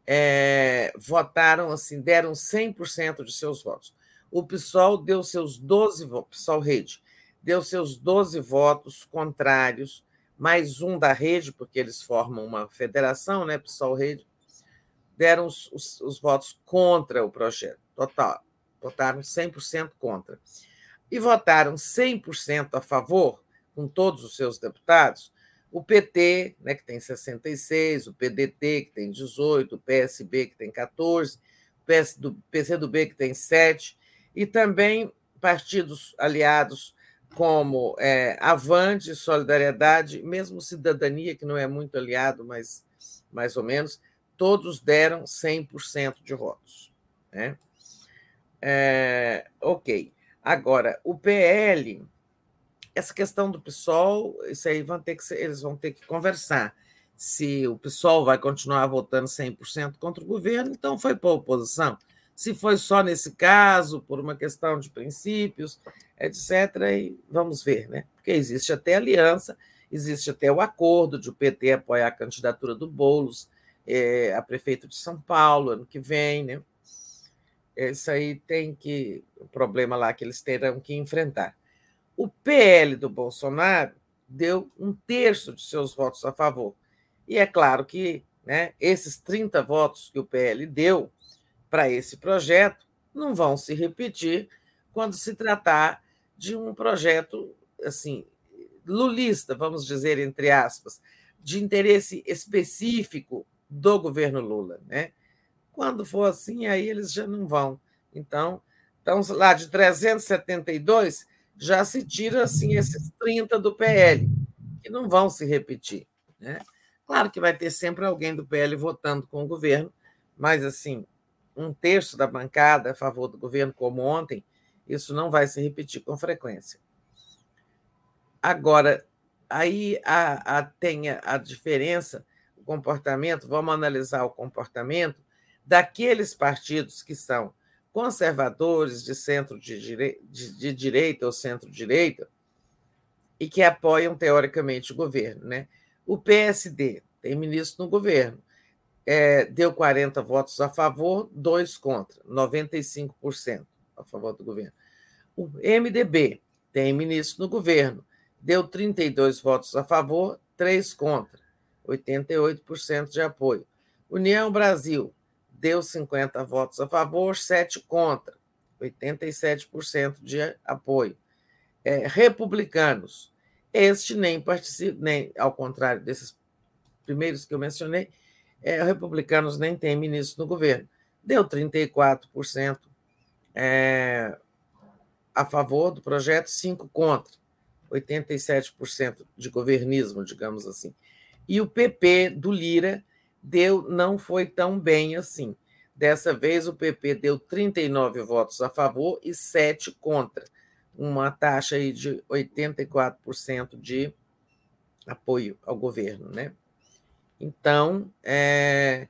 é, votaram assim, deram 100% de seus votos. O PSOL deu seus 12 votos, PSOL Rede, deu seus 12 votos contrários, mais um da rede, porque eles formam uma federação, né, PSOL Rede, deram os, os, os votos contra o projeto, total. Votaram 100% contra. E votaram 100% a favor, com todos os seus deputados, o PT, né, que tem 66, o PDT, que tem 18, o PSB, que tem 14, o PS do, PCdoB, que tem 7, e também partidos aliados como é, Avante, Solidariedade, mesmo Cidadania, que não é muito aliado, mas mais ou menos, todos deram 100% de votos. Né? É, ok. Agora, o PL, essa questão do PSOL, isso aí vão ter que ser, eles vão ter que conversar. Se o PSOL vai continuar votando 100% contra o governo, então foi para a oposição. Se foi só nesse caso, por uma questão de princípios, etc., e vamos ver, né? Porque existe até aliança, existe até o acordo de o PT apoiar a candidatura do Boulos, é, a prefeito de São Paulo ano que vem, né? Isso aí tem que o problema lá que eles terão que enfrentar. O PL do Bolsonaro deu um terço de seus votos a favor. E é claro que né, esses 30 votos que o PL deu para esse projeto não vão se repetir quando se tratar de um projeto assim lulista, vamos dizer entre aspas, de interesse específico do governo Lula. Né? Quando for assim, aí eles já não vão. Então, então lá de 372, já se tira assim esses 30 do PL, que não vão se repetir. Né? Claro que vai ter sempre alguém do PL votando com o governo, mas assim, um terço da bancada a favor do governo, como ontem, isso não vai se repetir com frequência. Agora, aí a, a, tem a, diferença comportamento, vamos analisar o comportamento daqueles partidos que são conservadores de centro de, direi de, de direita ou centro-direita e que apoiam teoricamente o governo. Né? O PSD tem ministro no governo, é, deu 40 votos a favor, dois contra, 95% a favor do governo. O MDB tem ministro no governo, deu 32 votos a favor, três contra, 88% de apoio. União Brasil deu 50 votos a favor, 7 contra, 87% de apoio. É, republicanos, este nem participa, nem ao contrário desses primeiros que eu mencionei, é, republicanos nem têm ministro no governo. Deu 34% é, a favor do projeto, 5 contra, 87% de governismo, digamos assim. E o PP do Lira deu não foi tão bem assim. Dessa vez, o PP deu 39 votos a favor e 7 contra, uma taxa aí de 84% de apoio ao governo. Né? Então, é,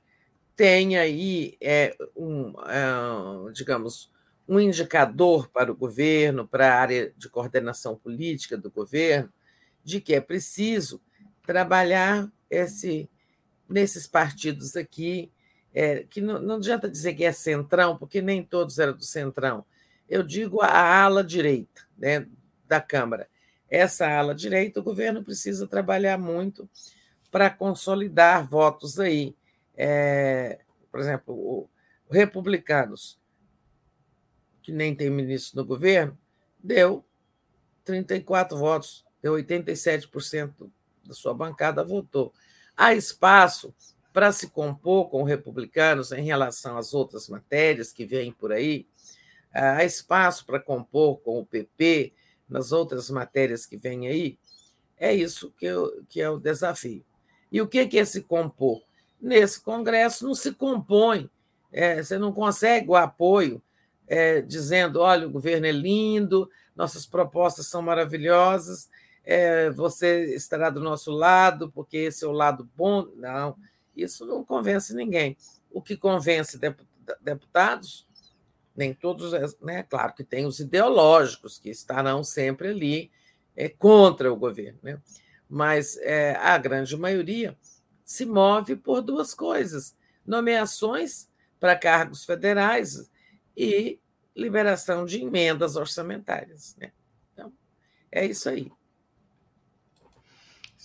tem aí, é, um, é, digamos, um indicador para o governo, para a área de coordenação política do governo, de que é preciso trabalhar esse nesses partidos aqui, é, que não, não adianta dizer que é centrão, porque nem todos eram do centrão. Eu digo a ala direita né, da Câmara. Essa ala direita, o governo precisa trabalhar muito para consolidar votos aí. É, por exemplo, o, Republicanos, que nem tem ministro no governo, deu 34 votos, deu 87% da sua bancada votou. Há espaço para se compor com republicanos em relação às outras matérias que vêm por aí? Há espaço para compor com o PP nas outras matérias que vêm aí? É isso que, eu, que é o desafio. E o que é se compor? Nesse Congresso não se compõe, é, você não consegue o apoio é, dizendo: olha, o governo é lindo, nossas propostas são maravilhosas, é, você estará do nosso lado, porque esse é o lado bom. Não, isso não convence ninguém. O que convence deputados, nem todos, é, né? Claro que tem os ideológicos que estarão sempre ali é, contra o governo, né? Mas é, a grande maioria se move por duas coisas: nomeações para cargos federais e liberação de emendas orçamentárias. Né? Então, é isso aí.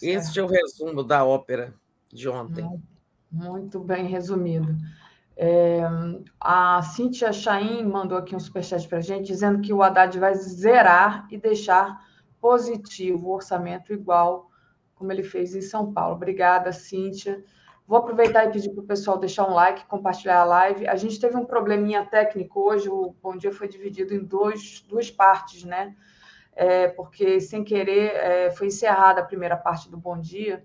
Este é o resumo da ópera de ontem. Muito bem resumido. É, a Cíntia Chaim mandou aqui um superchat para a gente, dizendo que o Haddad vai zerar e deixar positivo o orçamento igual como ele fez em São Paulo. Obrigada, Cíntia. Vou aproveitar e pedir para o pessoal deixar um like, compartilhar a live. A gente teve um probleminha técnico hoje, o Bom Dia foi dividido em dois, duas partes, né? é, porque sem querer é, foi encerrada a primeira parte do Bom Dia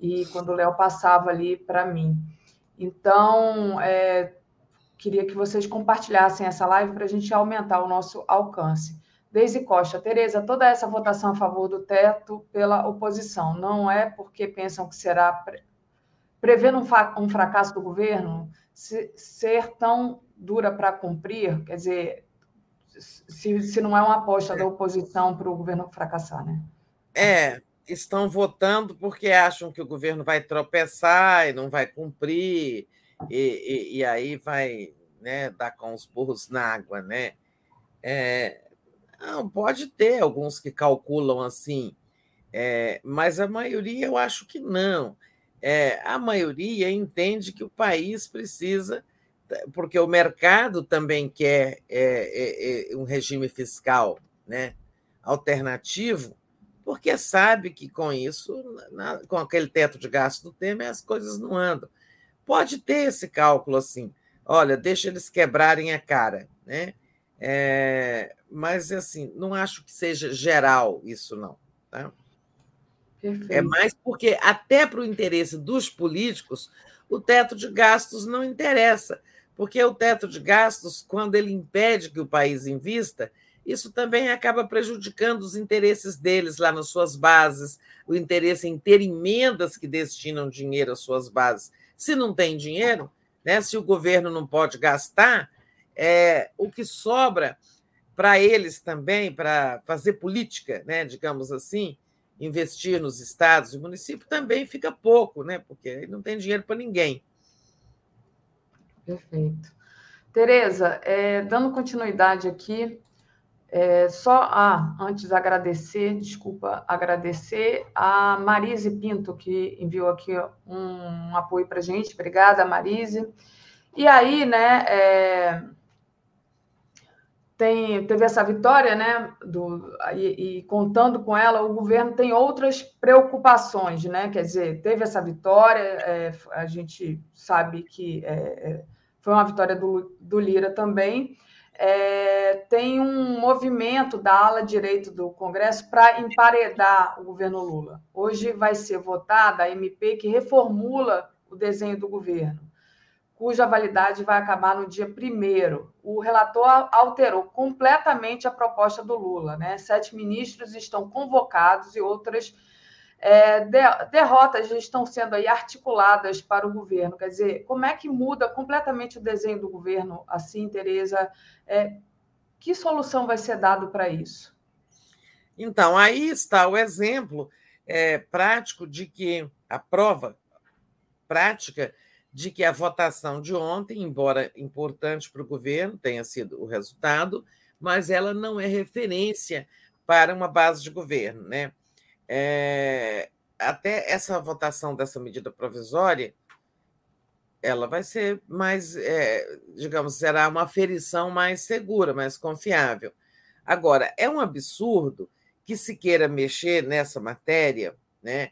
e quando o Léo passava ali para mim. Então, é, queria que vocês compartilhassem essa live para a gente aumentar o nosso alcance. Deise Costa, Tereza, toda essa votação a favor do teto pela oposição não é porque pensam que será pre... prevendo um, fa... um fracasso do governo se... ser tão dura para cumprir, quer dizer, se, se não é uma aposta da oposição para o governo fracassar, né? É, estão votando porque acham que o governo vai tropeçar e não vai cumprir, e, e, e aí vai né, dar com os burros na água, né? É, não, pode ter alguns que calculam assim, é, mas a maioria eu acho que não. É, a maioria entende que o país precisa porque o mercado também quer é, é, é, um regime fiscal né, alternativo, porque sabe que com isso, na, com aquele teto de gasto do Temer, as coisas não andam. Pode ter esse cálculo assim, olha, deixa eles quebrarem a cara, né? É, mas assim, não acho que seja geral isso, não. Tá? É mais porque, até para o interesse dos políticos, o teto de gastos não interessa porque o teto de gastos, quando ele impede que o país invista, isso também acaba prejudicando os interesses deles lá nas suas bases, o interesse em ter emendas que destinam dinheiro às suas bases. Se não tem dinheiro, Né? Se o governo não pode gastar, é, o que sobra para eles também, para fazer política, né, digamos assim, investir nos estados e municípios, também fica pouco, né, porque não tem dinheiro para ninguém. Perfeito. Tereza, é, dando continuidade aqui, é, só ah, antes agradecer, desculpa, agradecer a Marise Pinto, que enviou aqui um, um apoio para a gente. Obrigada, Marise. E aí, né, é, tem, teve essa vitória, né, do, e, e, contando com ela, o governo tem outras preocupações, né, quer dizer, teve essa vitória, é, a gente sabe que é, é foi uma vitória do, do Lira também, é, tem um movimento da ala direito do Congresso para emparedar o governo Lula. Hoje vai ser votada a MP que reformula o desenho do governo, cuja validade vai acabar no dia 1. O relator alterou completamente a proposta do Lula. Né? Sete ministros estão convocados e outras é, derrotas estão sendo aí articuladas para o governo. Quer dizer, como é que muda completamente o desenho do governo assim, Tereza? É, que solução vai ser dado para isso? Então, aí está o exemplo é, prático de que a prova prática de que a votação de ontem, embora importante para o governo, tenha sido o resultado, mas ela não é referência para uma base de governo, né? É, até essa votação dessa medida provisória, ela vai ser mais, é, digamos, será uma aferição mais segura, mais confiável. Agora, é um absurdo que se queira mexer nessa matéria, né?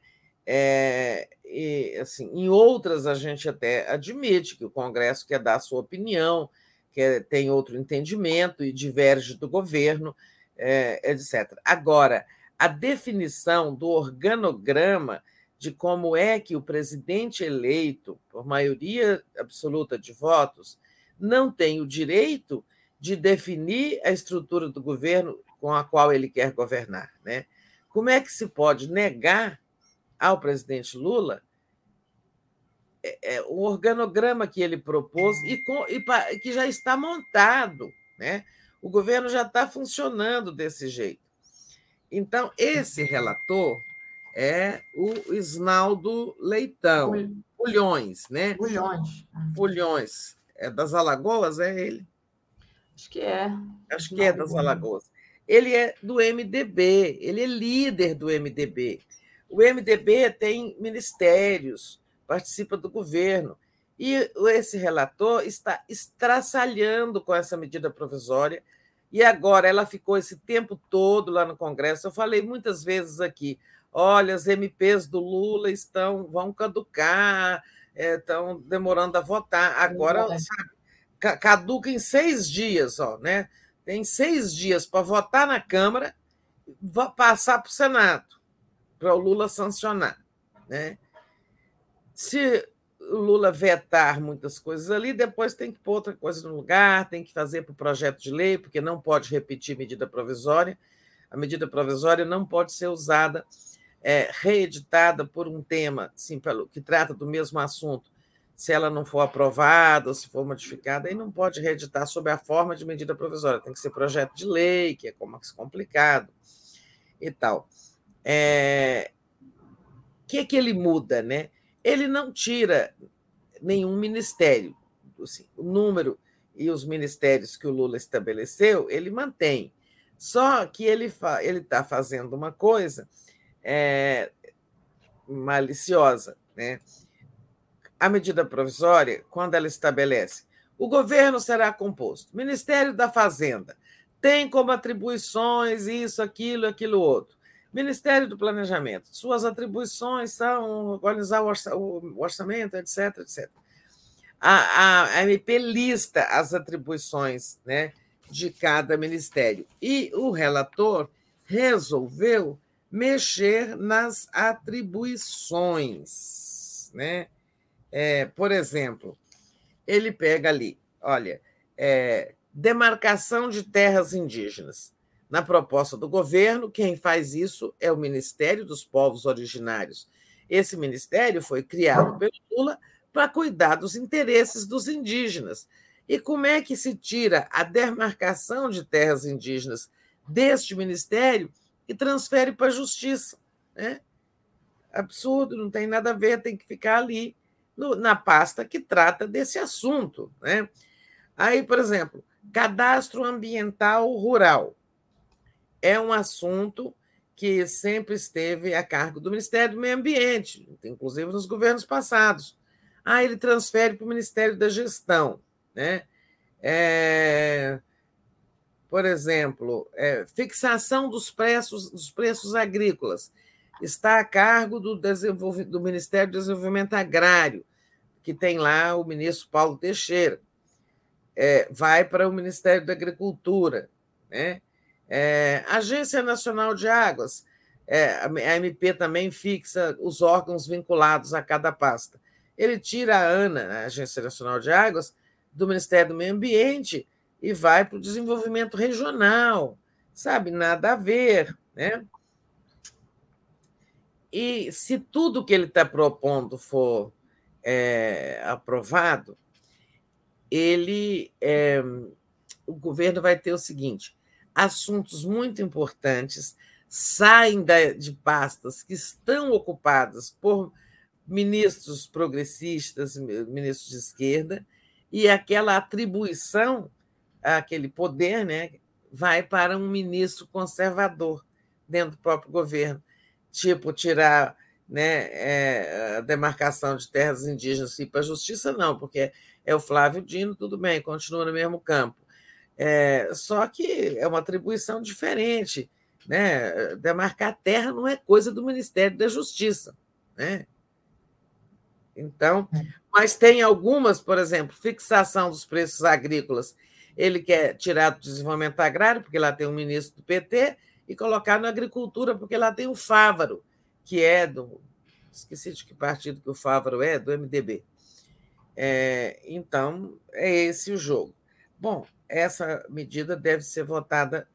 É, e, assim, em outras a gente até admite que o Congresso quer dar sua opinião, que tem outro entendimento e diverge do governo, é, etc. Agora, a definição do organograma de como é que o presidente eleito, por maioria absoluta de votos, não tem o direito de definir a estrutura do governo com a qual ele quer governar. Né? Como é que se pode negar ao presidente Lula é, é, o organograma que ele propôs e, com, e que já está montado? Né? O governo já está funcionando desse jeito. Então, esse relator é o Isnaldo Leitão, Pulhões, né? Pulhões. Pulhões. É das Alagoas, é ele? Acho que é. Acho que é das Alagoas. Ele é do MDB, ele é líder do MDB. O MDB tem ministérios, participa do governo. E esse relator está estraçalhando com essa medida provisória e agora ela ficou esse tempo todo lá no Congresso. Eu falei muitas vezes aqui: olha, as MPs do Lula estão vão caducar, é, estão demorando a votar. Agora, é. sabe, caduca em seis dias, ó, né? Tem seis dias para votar na Câmara, passar para o Senado, para o Lula sancionar. Né? Se o Lula vetar muitas coisas ali, depois tem que pôr outra coisa no lugar, tem que fazer para o projeto de lei, porque não pode repetir medida provisória. A medida provisória não pode ser usada, é, reeditada por um tema assim, pelo, que trata do mesmo assunto. Se ela não for aprovada ou se for modificada, aí não pode reeditar sob a forma de medida provisória. Tem que ser projeto de lei, que é mais complicado e tal. É... Que, é que ele muda, né? ele não tira nenhum ministério. Assim, o número e os ministérios que o Lula estabeleceu, ele mantém. Só que ele está fazendo uma coisa é, maliciosa. Né? A medida provisória, quando ela estabelece o governo será composto, Ministério da Fazenda tem como atribuições isso, aquilo, aquilo outro. Ministério do Planejamento, suas atribuições são organizar o orçamento, etc, etc. A, a, MP lista as atribuições né, de cada ministério e o relator resolveu mexer nas atribuições. Né? É, por exemplo, ele pega ali, olha, é, demarcação de terras indígenas. Na proposta do governo, quem faz isso é o Ministério dos Povos Originários. Esse ministério foi criado pelo Lula para cuidar dos interesses dos indígenas. E como é que se tira a demarcação de terras indígenas deste ministério e transfere para a justiça? Né? Absurdo, não tem nada a ver, tem que ficar ali no, na pasta que trata desse assunto. Né? Aí, por exemplo, cadastro ambiental rural é um assunto que sempre esteve a cargo do Ministério do Meio Ambiente, inclusive nos governos passados. Ah, ele transfere para o Ministério da Gestão. Né? É, por exemplo, é, fixação dos preços, dos preços agrícolas está a cargo do, do Ministério do Desenvolvimento Agrário, que tem lá o ministro Paulo Teixeira. É, vai para o Ministério da Agricultura. Né? É, Agência Nacional de Águas, é, a MP também fixa os órgãos vinculados a cada pasta. Ele tira a ANA, a Agência Nacional de Águas, do Ministério do Meio Ambiente e vai para o desenvolvimento regional, sabe? Nada a ver, né? E se tudo que ele está propondo for é, aprovado, ele é, o governo vai ter o seguinte: assuntos muito importantes saem de pastas que estão ocupadas por ministros progressistas, ministros de esquerda, e aquela atribuição, aquele poder, né, vai para um ministro conservador dentro do próprio governo, tipo tirar né, é, a demarcação de terras indígenas e para a justiça, não, porque é o Flávio Dino, tudo bem, continua no mesmo campo. É, só que é uma atribuição diferente. Né? Demarcar terra não é coisa do Ministério da Justiça. Né? Então, mas tem algumas, por exemplo, fixação dos preços agrícolas. Ele quer tirar do desenvolvimento agrário, porque lá tem um ministro do PT, e colocar na agricultura, porque lá tem o Fávaro, que é do. Esqueci de que partido que o Fávaro é, do MDB. É, então, é esse o jogo. Bom, essa medida deve ser votada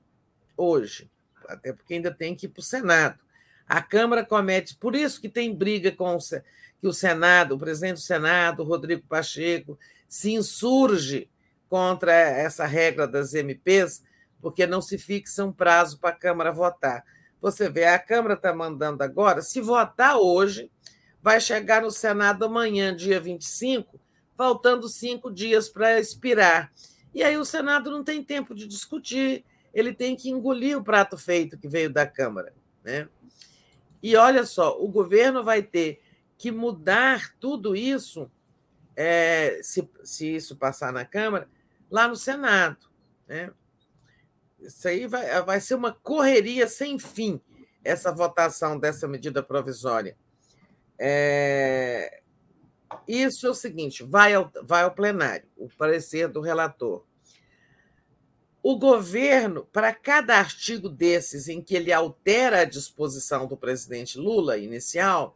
hoje, até porque ainda tem que ir para o Senado. A Câmara comete, por isso que tem briga com o, que o Senado, o presidente do Senado, Rodrigo Pacheco, se insurge contra essa regra das MPs, porque não se fixa um prazo para a Câmara votar. Você vê, a Câmara está mandando agora, se votar hoje, vai chegar no Senado amanhã, dia 25, faltando cinco dias para expirar. E aí o Senado não tem tempo de discutir, ele tem que engolir o prato feito que veio da Câmara. Né? E olha só, o governo vai ter que mudar tudo isso, é, se, se isso passar na Câmara, lá no Senado. Né? Isso aí vai, vai ser uma correria sem fim, essa votação dessa medida provisória. É, isso é o seguinte: vai ao, vai ao plenário, o parecer do relator. O governo, para cada artigo desses em que ele altera a disposição do presidente Lula inicial,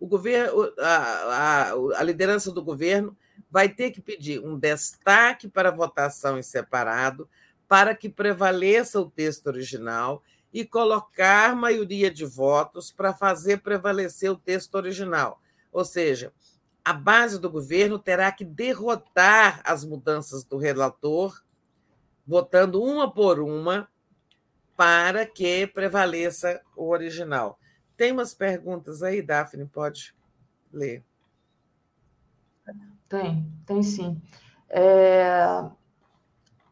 o governo, a, a, a liderança do governo vai ter que pedir um destaque para votação em separado, para que prevaleça o texto original e colocar maioria de votos para fazer prevalecer o texto original. Ou seja, a base do governo terá que derrotar as mudanças do relator, votando uma por uma, para que prevaleça o original. Tem umas perguntas aí, Daphne, pode ler. Tem, tem sim. É...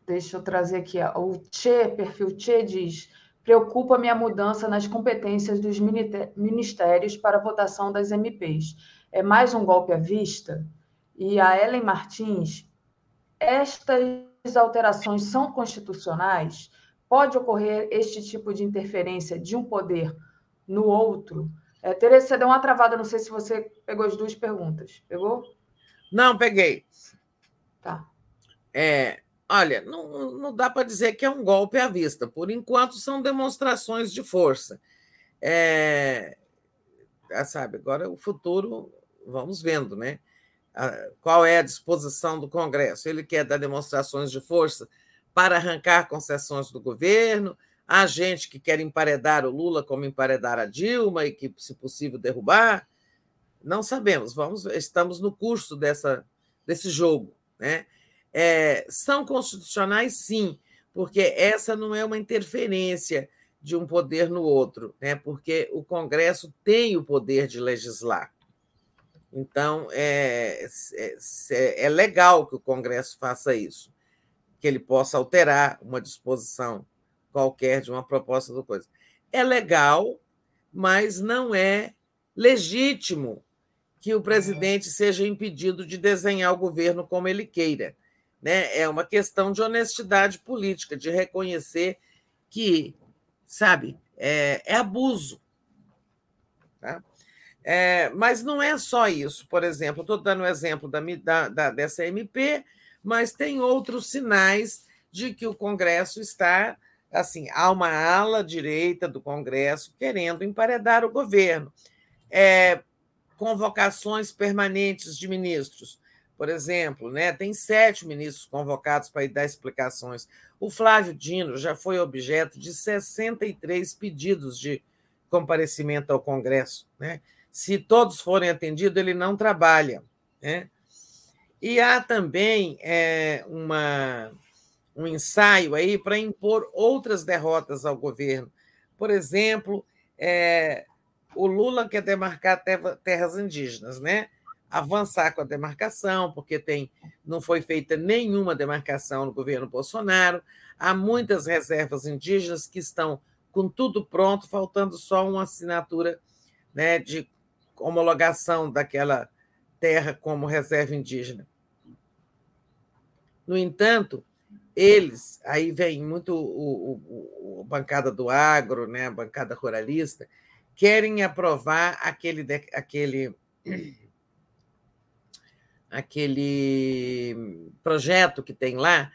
Deixa eu trazer aqui. O Tchê, perfil Tchê diz: preocupa-me a mudança nas competências dos ministérios para a votação das MPs é mais um golpe à vista? E a Ellen Martins, estas alterações são constitucionais? Pode ocorrer este tipo de interferência de um poder no outro? É, Tereza, você deu uma travada, não sei se você pegou as duas perguntas. Pegou? Não, peguei. Tá. É, olha, não, não dá para dizer que é um golpe à vista. Por enquanto, são demonstrações de força. É, sabe, agora o futuro vamos vendo, né? Qual é a disposição do Congresso? Ele quer dar demonstrações de força para arrancar concessões do governo. Há gente que quer emparedar o Lula como emparedar a Dilma e que, se possível, derrubar. Não sabemos, vamos, estamos no curso dessa, desse jogo. Né? É, são constitucionais, sim, porque essa não é uma interferência de um poder no outro, né? porque o Congresso tem o poder de legislar. Então, é, é, é legal que o Congresso faça isso, que ele possa alterar uma disposição qualquer de uma proposta do coisa. É legal, mas não é legítimo que o presidente seja impedido de desenhar o governo como ele queira. Né? É uma questão de honestidade política, de reconhecer que, sabe, é, é abuso. Tá? É, mas não é só isso. Por exemplo, estou dando o um exemplo da, da, da, dessa MP, mas tem outros sinais de que o Congresso está assim, há uma ala direita do Congresso querendo emparedar o governo. É, convocações permanentes de ministros. Por exemplo, né, tem sete ministros convocados para dar explicações. O Flávio Dino já foi objeto de 63 pedidos de comparecimento ao Congresso. Né? Se todos forem atendidos, ele não trabalha. Né? E há também é, uma, um ensaio aí para impor outras derrotas ao governo. Por exemplo, é, o Lula quer demarcar terras indígenas, né? avançar com a demarcação, porque tem, não foi feita nenhuma demarcação no governo Bolsonaro. Há muitas reservas indígenas que estão com tudo pronto, faltando só uma assinatura né, de homologação daquela terra como reserva indígena. No entanto, eles, aí vem muito o, o, o bancada do agro, né, a bancada ruralista, querem aprovar aquele, aquele, aquele projeto que tem lá,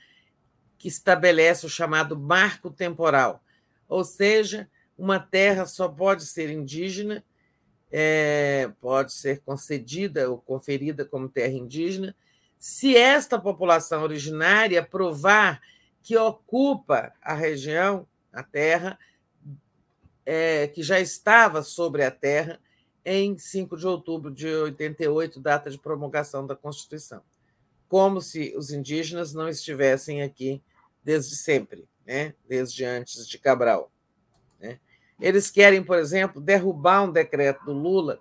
que estabelece o chamado marco temporal, ou seja, uma terra só pode ser indígena, é, pode ser concedida ou conferida como terra indígena, se esta população originária provar que ocupa a região, a terra, é, que já estava sobre a terra em 5 de outubro de 88, data de promulgação da Constituição. Como se os indígenas não estivessem aqui desde sempre, né? desde antes de Cabral. Né? Eles querem, por exemplo, derrubar um decreto do Lula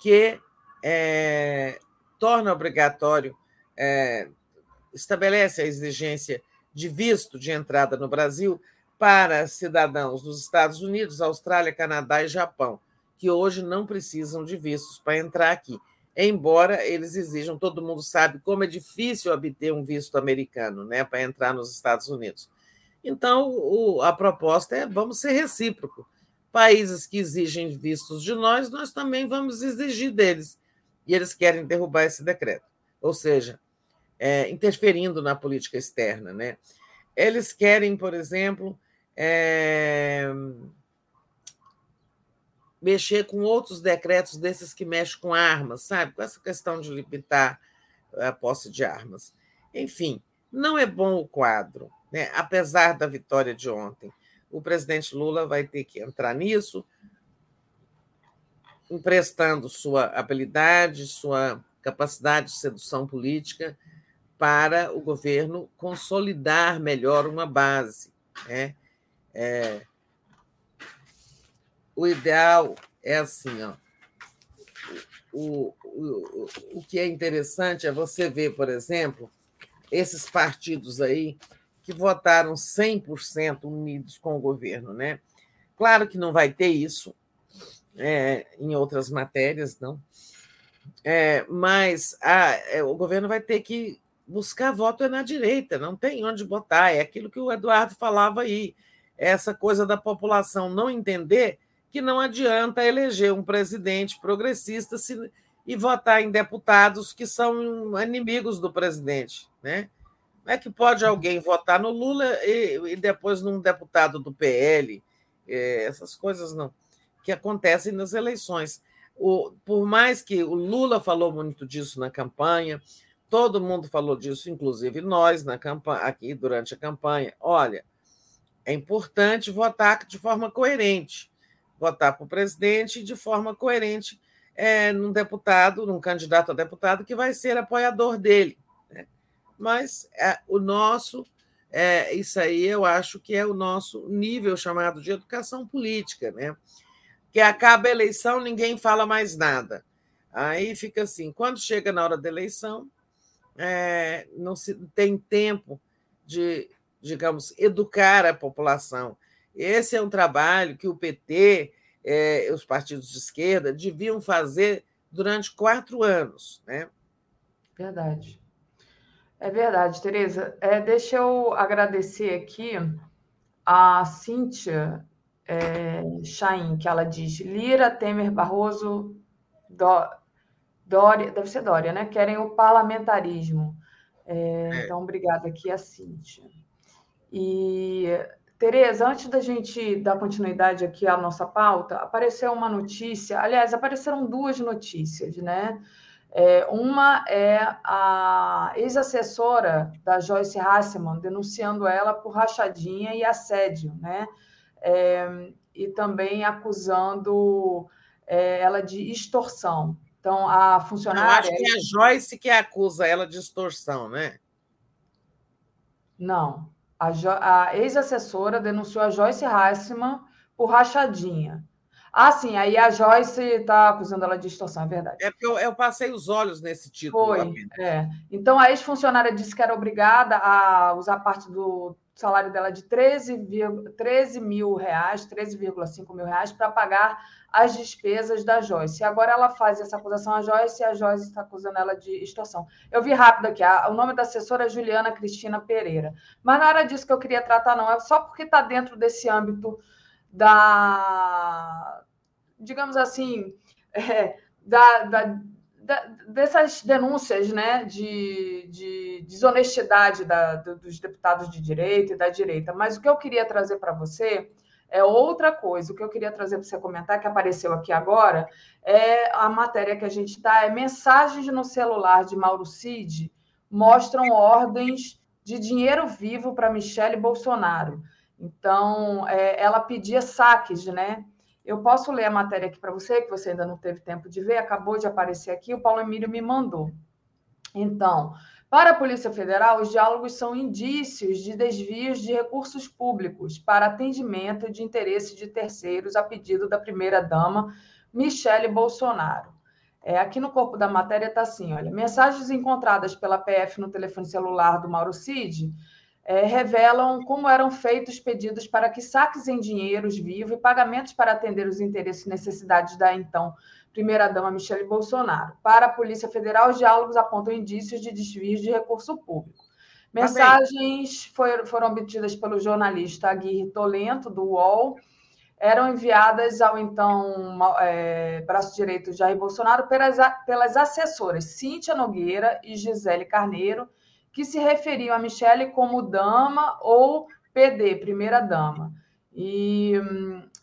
que é, torna obrigatório, é, estabelece a exigência de visto de entrada no Brasil para cidadãos dos Estados Unidos, Austrália, Canadá e Japão, que hoje não precisam de vistos para entrar aqui. Embora eles exijam, todo mundo sabe como é difícil obter um visto americano né, para entrar nos Estados Unidos. Então, o, a proposta é vamos ser recíproco. Países que exigem vistos de nós, nós também vamos exigir deles. E eles querem derrubar esse decreto. Ou seja, é, interferindo na política externa. Né? Eles querem, por exemplo, é, mexer com outros decretos desses que mexem com armas, sabe? Com essa questão de limitar a posse de armas. Enfim, não é bom o quadro, né? apesar da vitória de ontem. O presidente Lula vai ter que entrar nisso, emprestando sua habilidade, sua capacidade de sedução política para o governo consolidar melhor uma base. Né? É, o ideal é assim, ó. O, o, o que é interessante é você ver, por exemplo, esses partidos aí que votaram 100% unidos com o governo, né? Claro que não vai ter isso é, em outras matérias, não. É, mas a, é, o governo vai ter que buscar voto é na direita, não tem onde botar. É aquilo que o Eduardo falava aí essa coisa da população não entender que não adianta eleger um presidente progressista se, e votar em deputados que são inimigos do presidente. Né? Como é que pode alguém votar no Lula e, e depois num deputado do PL? É, essas coisas não que acontecem nas eleições. O, por mais que o Lula falou muito disso na campanha, todo mundo falou disso, inclusive nós na campanha, aqui durante a campanha. Olha, é importante votar de forma coerente, votar para o presidente de forma coerente. é, num deputado, num candidato a deputado que vai ser apoiador dele. Mas é, o nosso, é, isso aí eu acho que é o nosso nível chamado de educação política, né? Que acaba a eleição, ninguém fala mais nada. Aí fica assim, quando chega na hora da eleição, é, não se tem tempo de, digamos, educar a população. Esse é um trabalho que o PT é, os partidos de esquerda deviam fazer durante quatro anos. Né? Verdade. É verdade, Tereza. É, deixa eu agradecer aqui a Cíntia é, Chaim, que ela diz: Lira, Temer, Barroso, Dória, deve ser Dória, né? Querem o parlamentarismo. É, é. Então, obrigada aqui a Cíntia. E Tereza, antes da gente dar continuidade aqui à nossa pauta, apareceu uma notícia, aliás, apareceram duas notícias, né? É, uma é a ex-assessora da Joyce Hasselman denunciando ela por rachadinha e assédio, né? É, e também acusando é, ela de extorsão. Então, a funcionária. Eu acho que é a Joyce que acusa ela de extorsão, né? Não. A, a ex-assessora denunciou a Joyce Heisman por rachadinha. Ah, sim, aí a Joyce está acusando ela de extorsão, é verdade. É porque eu, eu passei os olhos nesse título. Foi, é. Então, a ex-funcionária disse que era obrigada a usar parte do salário dela de 13, 13 mil reais, 13,5 mil reais, para pagar as despesas da Joyce. E agora ela faz essa acusação à Joyce e a Joyce está acusando ela de extorsão. Eu vi rápido aqui, a, o nome da assessora é Juliana Cristina Pereira. Mas não era disso que eu queria tratar, não. É só porque está dentro desse âmbito da, digamos assim, é, da, da dessas denúncias né, de, de desonestidade da, dos deputados de direita e da direita. Mas o que eu queria trazer para você é outra coisa. O que eu queria trazer para você comentar, que apareceu aqui agora, é a matéria que a gente está, é mensagens no celular de Mauro Cid mostram ordens de dinheiro vivo para Michele Bolsonaro. Então, é, ela pedia saques, né? Eu posso ler a matéria aqui para você, que você ainda não teve tempo de ver, acabou de aparecer aqui, o Paulo Emílio me mandou. Então, para a Polícia Federal, os diálogos são indícios de desvios de recursos públicos para atendimento de interesse de terceiros a pedido da primeira-dama, Michele Bolsonaro. É, aqui no corpo da matéria está assim: olha, mensagens encontradas pela PF no telefone celular do Mauro Cid é, revelam como eram feitos pedidos para que saques em dinheiros vivos e pagamentos para atender os interesses e necessidades da então primeira-dama Michele Bolsonaro. Para a Polícia Federal, os diálogos apontam indícios de desvios de recurso público. Mensagens foram, foram obtidas pelo jornalista Aguirre Tolento, do UOL, eram enviadas ao então é, braço direito Jair Bolsonaro pelas, pelas assessoras Cíntia Nogueira e Gisele Carneiro, que se referiam a Michele como dama ou PD, primeira dama. E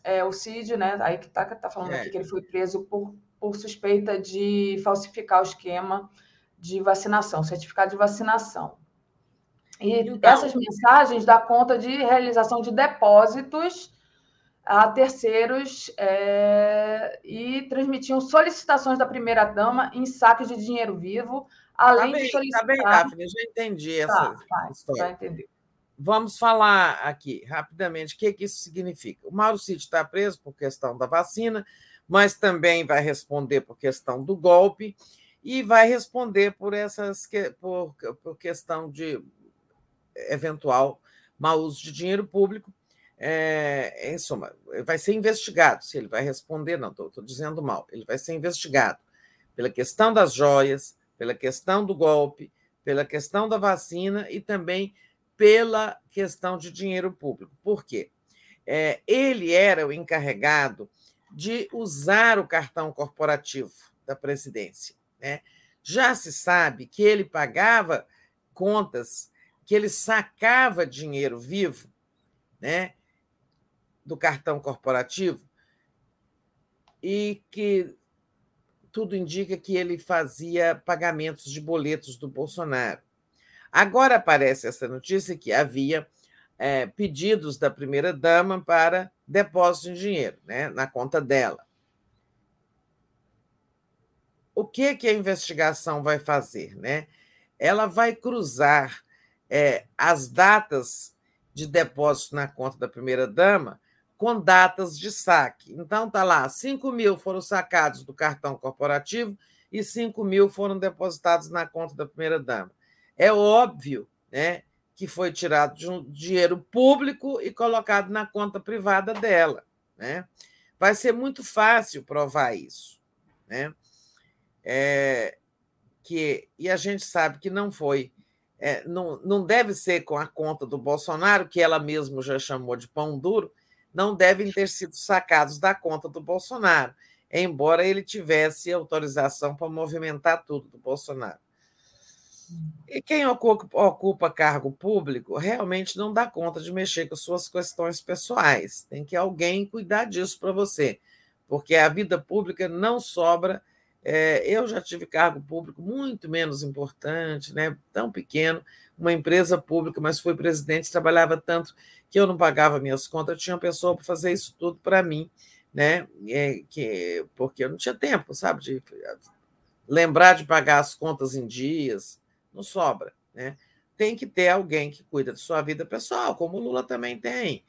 é, o Cid, né, aí que está tá falando é. aqui que ele foi preso por, por suspeita de falsificar o esquema de vacinação, certificado de vacinação. E então, essas mensagens dão conta de realização de depósitos a terceiros é, e transmitiam solicitações da primeira-dama em saques de dinheiro vivo Além tá bem, de solicitar. Tá bem, Daphne, já entendi essa tá, tá, história. Já entendi. Vamos falar aqui rapidamente o que, que isso significa. O Mauro Cid está preso por questão da vacina, mas também vai responder por questão do golpe e vai responder por essas por, por questão de eventual mau uso de dinheiro público. É, em suma, vai ser investigado. Se ele vai responder, não, estou dizendo mal. Ele vai ser investigado pela questão das joias, pela questão do golpe, pela questão da vacina e também pela questão de dinheiro público. Por quê? É, ele era o encarregado de usar o cartão corporativo da presidência. Né? Já se sabe que ele pagava contas, que ele sacava dinheiro vivo né, do cartão corporativo e que tudo indica que ele fazia pagamentos de boletos do Bolsonaro. Agora aparece essa notícia que havia é, pedidos da primeira-dama para depósito de dinheiro né, na conta dela. o que, que a investigação vai fazer? Né? Ela vai cruzar é, as datas de depósito na conta da primeira-dama com datas de saque. Então, está lá: 5 mil foram sacados do cartão corporativo e 5 mil foram depositados na conta da primeira-dama. É óbvio né, que foi tirado de um dinheiro público e colocado na conta privada dela. Né? Vai ser muito fácil provar isso. Né? É, que, e a gente sabe que não foi. É, não, não deve ser com a conta do Bolsonaro, que ela mesma já chamou de pão duro, não devem ter sido sacados da conta do Bolsonaro, embora ele tivesse autorização para movimentar tudo do Bolsonaro. E quem ocupa, ocupa cargo público realmente não dá conta de mexer com suas questões pessoais. Tem que alguém cuidar disso para você, porque a vida pública não sobra. É, eu já tive cargo público muito menos importante, né, tão pequeno, uma empresa pública, mas fui presidente, trabalhava tanto que eu não pagava minhas contas, tinha uma pessoa para fazer isso tudo para mim, né? É, que, porque eu não tinha tempo, sabe, de lembrar de pagar as contas em dias não sobra. Né? Tem que ter alguém que cuida de sua vida pessoal, como o Lula também tem,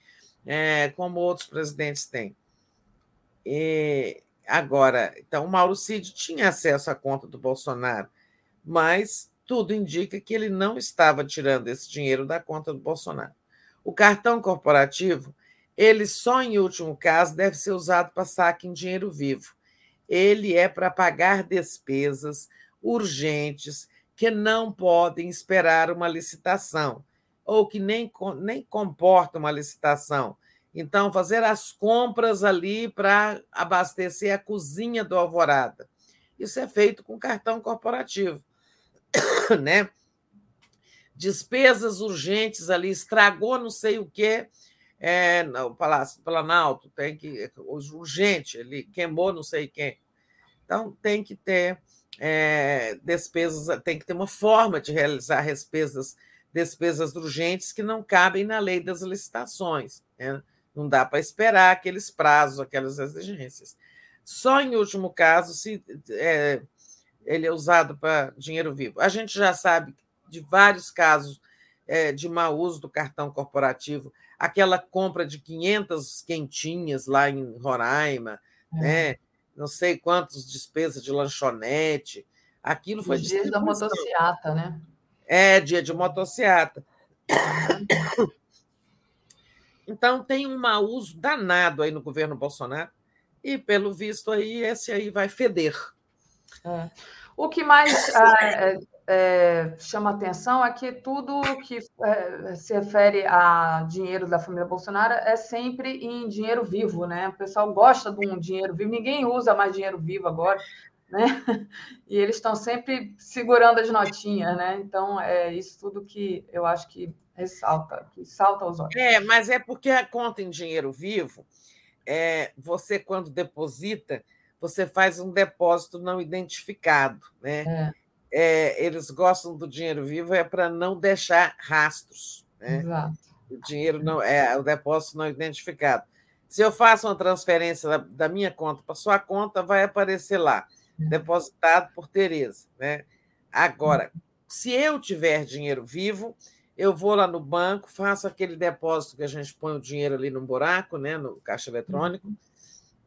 é, como outros presidentes têm. E agora, então, o Mauro Cid tinha acesso à conta do Bolsonaro, mas tudo indica que ele não estava tirando esse dinheiro da conta do Bolsonaro. O cartão corporativo, ele só em último caso deve ser usado para saque em dinheiro vivo. Ele é para pagar despesas urgentes que não podem esperar uma licitação, ou que nem, nem comporta uma licitação. Então, fazer as compras ali para abastecer a cozinha do Alvorada. Isso é feito com cartão corporativo. né? Despesas urgentes ali, estragou não sei o quê, é, o Palácio Planalto, tem que. Urgente, ele queimou não sei quem. Então, tem que ter é, despesas, tem que ter uma forma de realizar despesas, despesas urgentes que não cabem na lei das licitações. Né? Não dá para esperar aqueles prazos, aquelas exigências. Só em último caso, se é, ele é usado para dinheiro vivo. A gente já sabe de vários casos é, de mau uso do cartão corporativo, aquela compra de 500 quentinhas lá em Roraima, é. né? não sei quantas despesas de lanchonete. Aquilo foi dia da motociata, né? É, dia de motociata. Então tem um mau uso danado aí no governo Bolsonaro e, pelo visto, aí esse aí vai feder. É. O que mais é, é, chama atenção é que tudo que é, se refere a dinheiro da família Bolsonaro é sempre em dinheiro vivo, né? O pessoal gosta de um dinheiro vivo, ninguém usa mais dinheiro vivo agora, né? E eles estão sempre segurando as notinhas, né? Então, é isso tudo que eu acho que ressalta, que salta aos olhos. É, mas é porque a conta em dinheiro vivo, é, você, quando deposita, você faz um depósito não identificado, né? É é, eles gostam do dinheiro vivo é para não deixar rastros. Né? Exato. O dinheiro não é o depósito não identificado. Se eu faço uma transferência da, da minha conta para sua conta, vai aparecer lá, hum. depositado por Tereza. Né? Agora, se eu tiver dinheiro vivo, eu vou lá no banco, faço aquele depósito que a gente põe o dinheiro ali no buraco, né, no caixa eletrônico, uhum.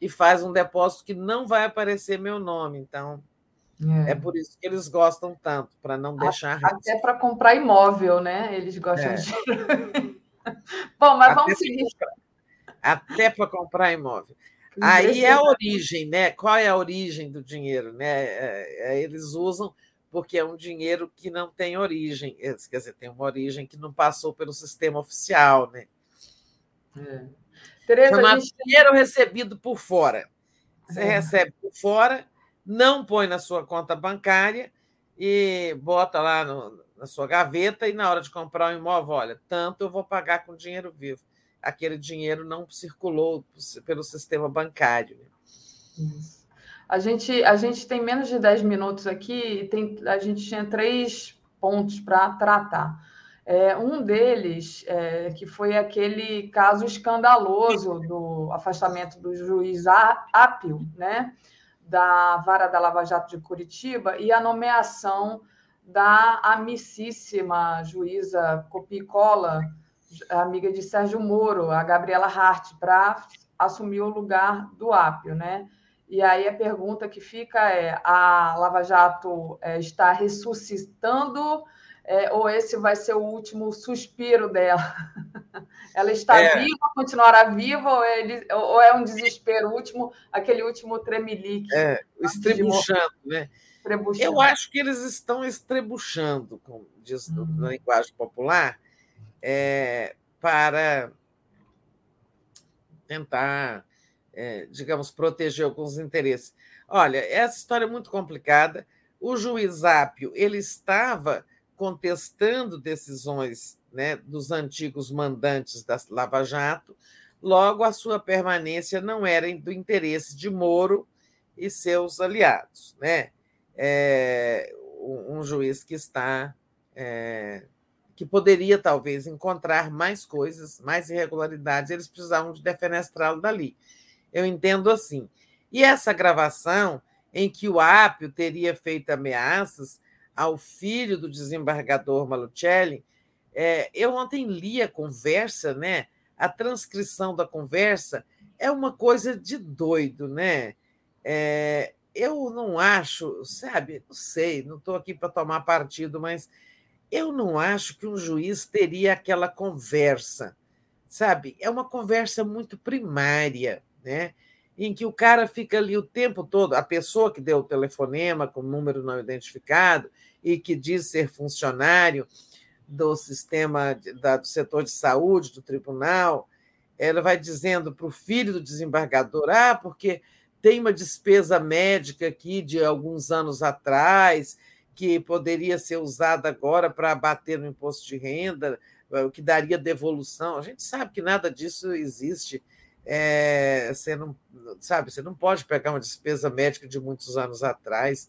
E faz um depósito que não vai aparecer meu nome. Então, é. é. por isso que eles gostam tanto, para não deixar. Até para comprar imóvel, né? Eles gostam é. de. Bom, mas até vamos seguir. Até para comprar imóvel. Aí é a origem, né? Qual é a origem do dinheiro? Né? É, é, eles usam porque é um dinheiro que não tem origem, quer dizer, tem uma origem que não passou pelo sistema oficial, né? É. Tereza, gente... dinheiro recebido por fora. Você é. recebe por fora não põe na sua conta bancária e bota lá no, na sua gaveta e na hora de comprar um imóvel, olha, tanto eu vou pagar com dinheiro vivo. Aquele dinheiro não circulou pelo sistema bancário. Isso. A gente, a gente tem menos de 10 minutos aqui e tem, a gente tinha três pontos para tratar. É, um deles, é, que foi aquele caso escandaloso do afastamento do juiz Apio, né? da Vara da Lava Jato de Curitiba e a nomeação da amicíssima juíza Copicola, amiga de Sérgio Moro, a Gabriela Hart, para assumir o lugar do Apio, né? E aí a pergunta que fica é: a Lava Jato é, está ressuscitando é, ou esse vai ser o último suspiro dela? Ela está é. viva, continuará viva, ou, ele, ou, é um desespero último, aquele último tremelique? É, estrebuchando, né? Estrebuchando. Eu acho que eles estão estrebuchando, como diz uhum. na linguagem popular, é, para tentar, é, digamos, proteger alguns interesses. Olha, essa história é muito complicada. O juiz Ápio ele estava contestando decisões né, dos antigos mandantes da Lava Jato, logo a sua permanência não era do interesse de Moro e seus aliados. Né? É, um juiz que está. É, que poderia talvez encontrar mais coisas, mais irregularidades, eles precisavam de defenestrá-lo dali. Eu entendo assim. E essa gravação, em que o Ápio teria feito ameaças, ao filho do desembargador Malucelli, é, eu ontem li a conversa, né? A transcrição da conversa é uma coisa de doido, né? É, eu não acho, sabe, não sei, não estou aqui para tomar partido, mas eu não acho que um juiz teria aquela conversa, sabe? É uma conversa muito primária, né? Em que o cara fica ali o tempo todo, a pessoa que deu o telefonema com número não identificado, e que diz ser funcionário do sistema da, do setor de saúde do tribunal, ela vai dizendo para o filho do desembargador: ah, porque tem uma despesa médica aqui de alguns anos atrás que poderia ser usada agora para abater no imposto de renda, o que daria devolução. A gente sabe que nada disso existe. É, você não sabe, você não pode pegar uma despesa médica de muitos anos atrás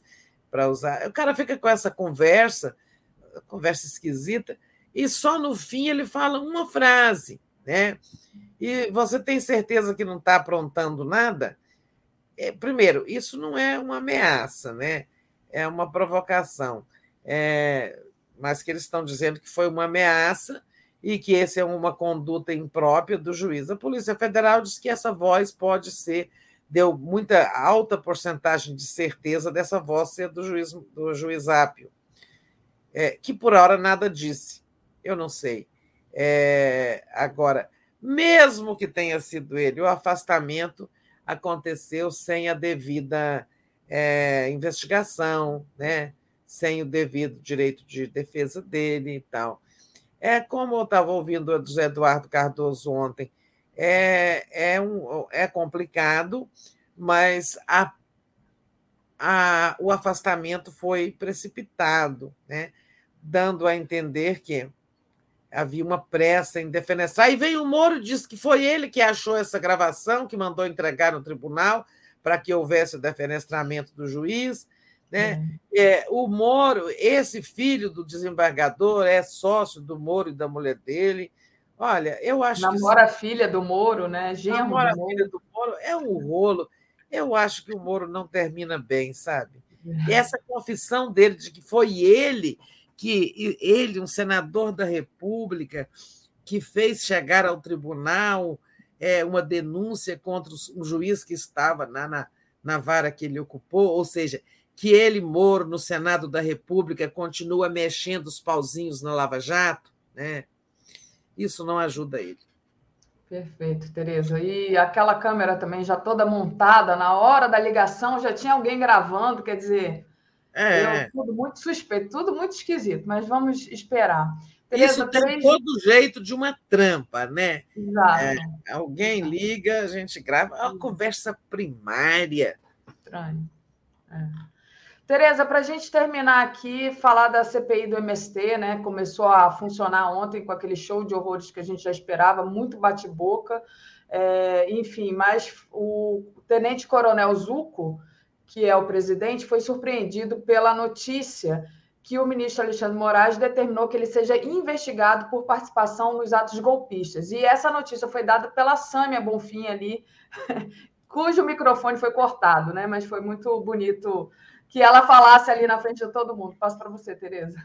para usar. O cara fica com essa conversa, conversa esquisita, e só no fim ele fala uma frase, né? E você tem certeza que não está aprontando nada? É, primeiro, isso não é uma ameaça, né? É uma provocação. É, mas que eles estão dizendo que foi uma ameaça e que essa é uma conduta imprópria do juiz. A Polícia Federal diz que essa voz pode ser deu muita alta porcentagem de certeza dessa voz ser do juiz, do juiz Ápio, é, que por hora nada disse. Eu não sei. É, agora, mesmo que tenha sido ele, o afastamento aconteceu sem a devida é, investigação, né? sem o devido direito de defesa dele e tal. É como eu estava ouvindo o Eduardo Cardoso ontem, é, é, um, é complicado, mas a, a, o afastamento foi precipitado, né? dando a entender que havia uma pressa em defenestrar. E veio o Moro e disse que foi ele que achou essa gravação, que mandou entregar no tribunal para que houvesse o defenestramento do juiz. Né? É. É, o Moro, esse filho do desembargador, é sócio do Moro e da mulher dele. Olha, eu acho Namora que. a filha do Moro, né? Genro Namora a filha do Moro. É um rolo. Eu acho que o Moro não termina bem, sabe? E essa confissão dele de que foi ele que ele, um senador da República, que fez chegar ao tribunal é, uma denúncia contra um juiz que estava na, na, na vara que ele ocupou, ou seja, que ele, Moro, no Senado da República, continua mexendo os pauzinhos na Lava Jato, né? Isso não ajuda ele. Perfeito, Tereza. E aquela câmera também já toda montada, na hora da ligação já tinha alguém gravando, quer dizer, é. tudo muito suspeito, tudo muito esquisito, mas vamos esperar. Tereza, Isso tem três... todo jeito de uma trampa, né? Exato. É, alguém liga, a gente grava, é uma conversa primária. Estranho. É. Tereza, para a gente terminar aqui, falar da CPI do MST, né? Começou a funcionar ontem com aquele show de horrores que a gente já esperava, muito bate-boca. É, enfim, mas o Tenente Coronel Zuco, que é o presidente, foi surpreendido pela notícia que o ministro Alexandre Moraes determinou que ele seja investigado por participação nos atos golpistas. E essa notícia foi dada pela Sâmia Bonfim ali, cujo microfone foi cortado, né? Mas foi muito bonito que ela falasse ali na frente de todo mundo. Passo para você, Tereza.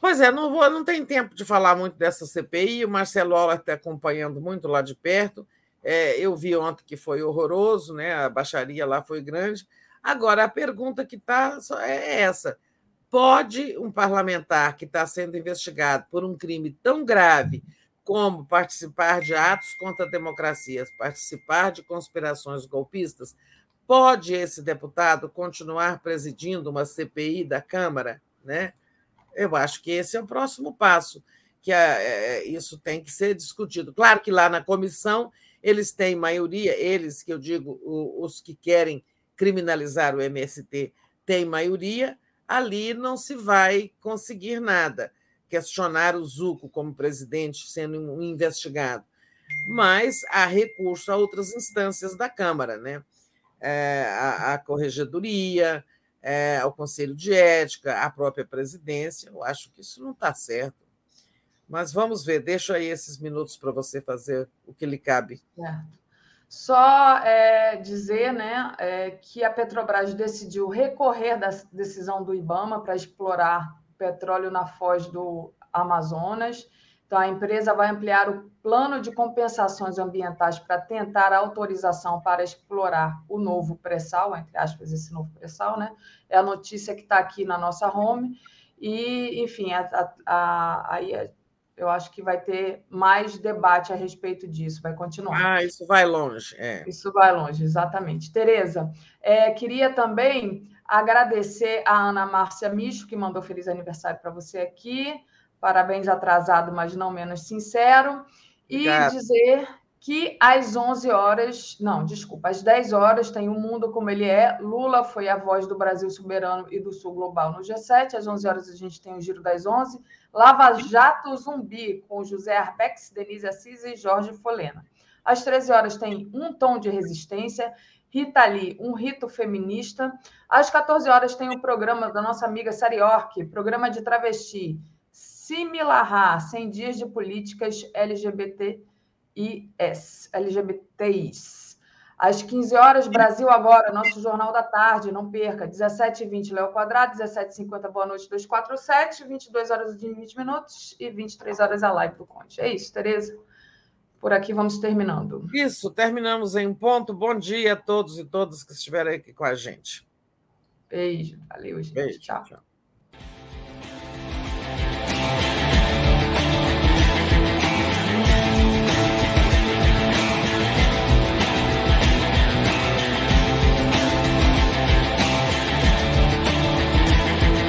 Pois é, não, vou, não tem tempo de falar muito dessa CPI. O Marcelo Ola está acompanhando muito lá de perto. É, eu vi ontem que foi horroroso, né? a baixaria lá foi grande. Agora, a pergunta que está é essa: pode um parlamentar que está sendo investigado por um crime tão grave como participar de atos contra a democracia, participar de conspirações golpistas, pode esse deputado continuar presidindo uma CPI da Câmara? Né? Eu acho que esse é o próximo passo, que é, isso tem que ser discutido. Claro que lá na comissão eles têm maioria, eles que eu digo, os que querem criminalizar o MST, têm maioria, ali não se vai conseguir nada questionar o Zuco como presidente sendo investigado, mas há recurso a outras instâncias da Câmara, né? É, a, a Corregedoria, é, ao Conselho de Ética, a própria presidência. Eu acho que isso não está certo. Mas vamos ver, deixo aí esses minutos para você fazer o que lhe cabe. Certo. Só é, dizer né, é, que a Petrobras decidiu recorrer da decisão do IBAMA para explorar petróleo na foz do Amazonas. Então, a empresa vai ampliar o plano de compensações ambientais para tentar a autorização para explorar o novo pré-sal, entre aspas, esse novo pré-sal, né? É a notícia que está aqui na nossa home. E, enfim, aí eu acho que vai ter mais debate a respeito disso, vai continuar. Ah, isso vai longe. É. Isso vai longe, exatamente. Tereza, é, queria também agradecer a Ana Márcia Micho, que mandou feliz aniversário para você aqui. Parabéns atrasado, mas não menos sincero. E dizer que às 11 horas, não, desculpa, às 10 horas tem o um Mundo Como Ele É. Lula foi a voz do Brasil soberano e do Sul Global no G7. Às 11 horas a gente tem o Giro das 11. Lava Jato Zumbi, com José Arbex, Denise Assis e Jorge Folena. Às 13 horas tem Um Tom de Resistência. Rita Lee, um rito feminista. Às 14 horas tem o programa da nossa amiga Sariorque, programa de travesti. Similarra, 100 dias de políticas LGBTIs. LGBTIs. Às 15 horas, Brasil Agora, nosso Jornal da Tarde, não perca. 17h20, Léo Quadrado, 17h50, Boa Noite 247, 22 horas e 20 minutos e 23 horas a live do Conte. É isso, Tereza? Por aqui vamos terminando. Isso, terminamos em ponto. Bom dia a todos e todas que estiveram aqui com a gente. Beijo, valeu, gente. Beijo, tchau. tchau.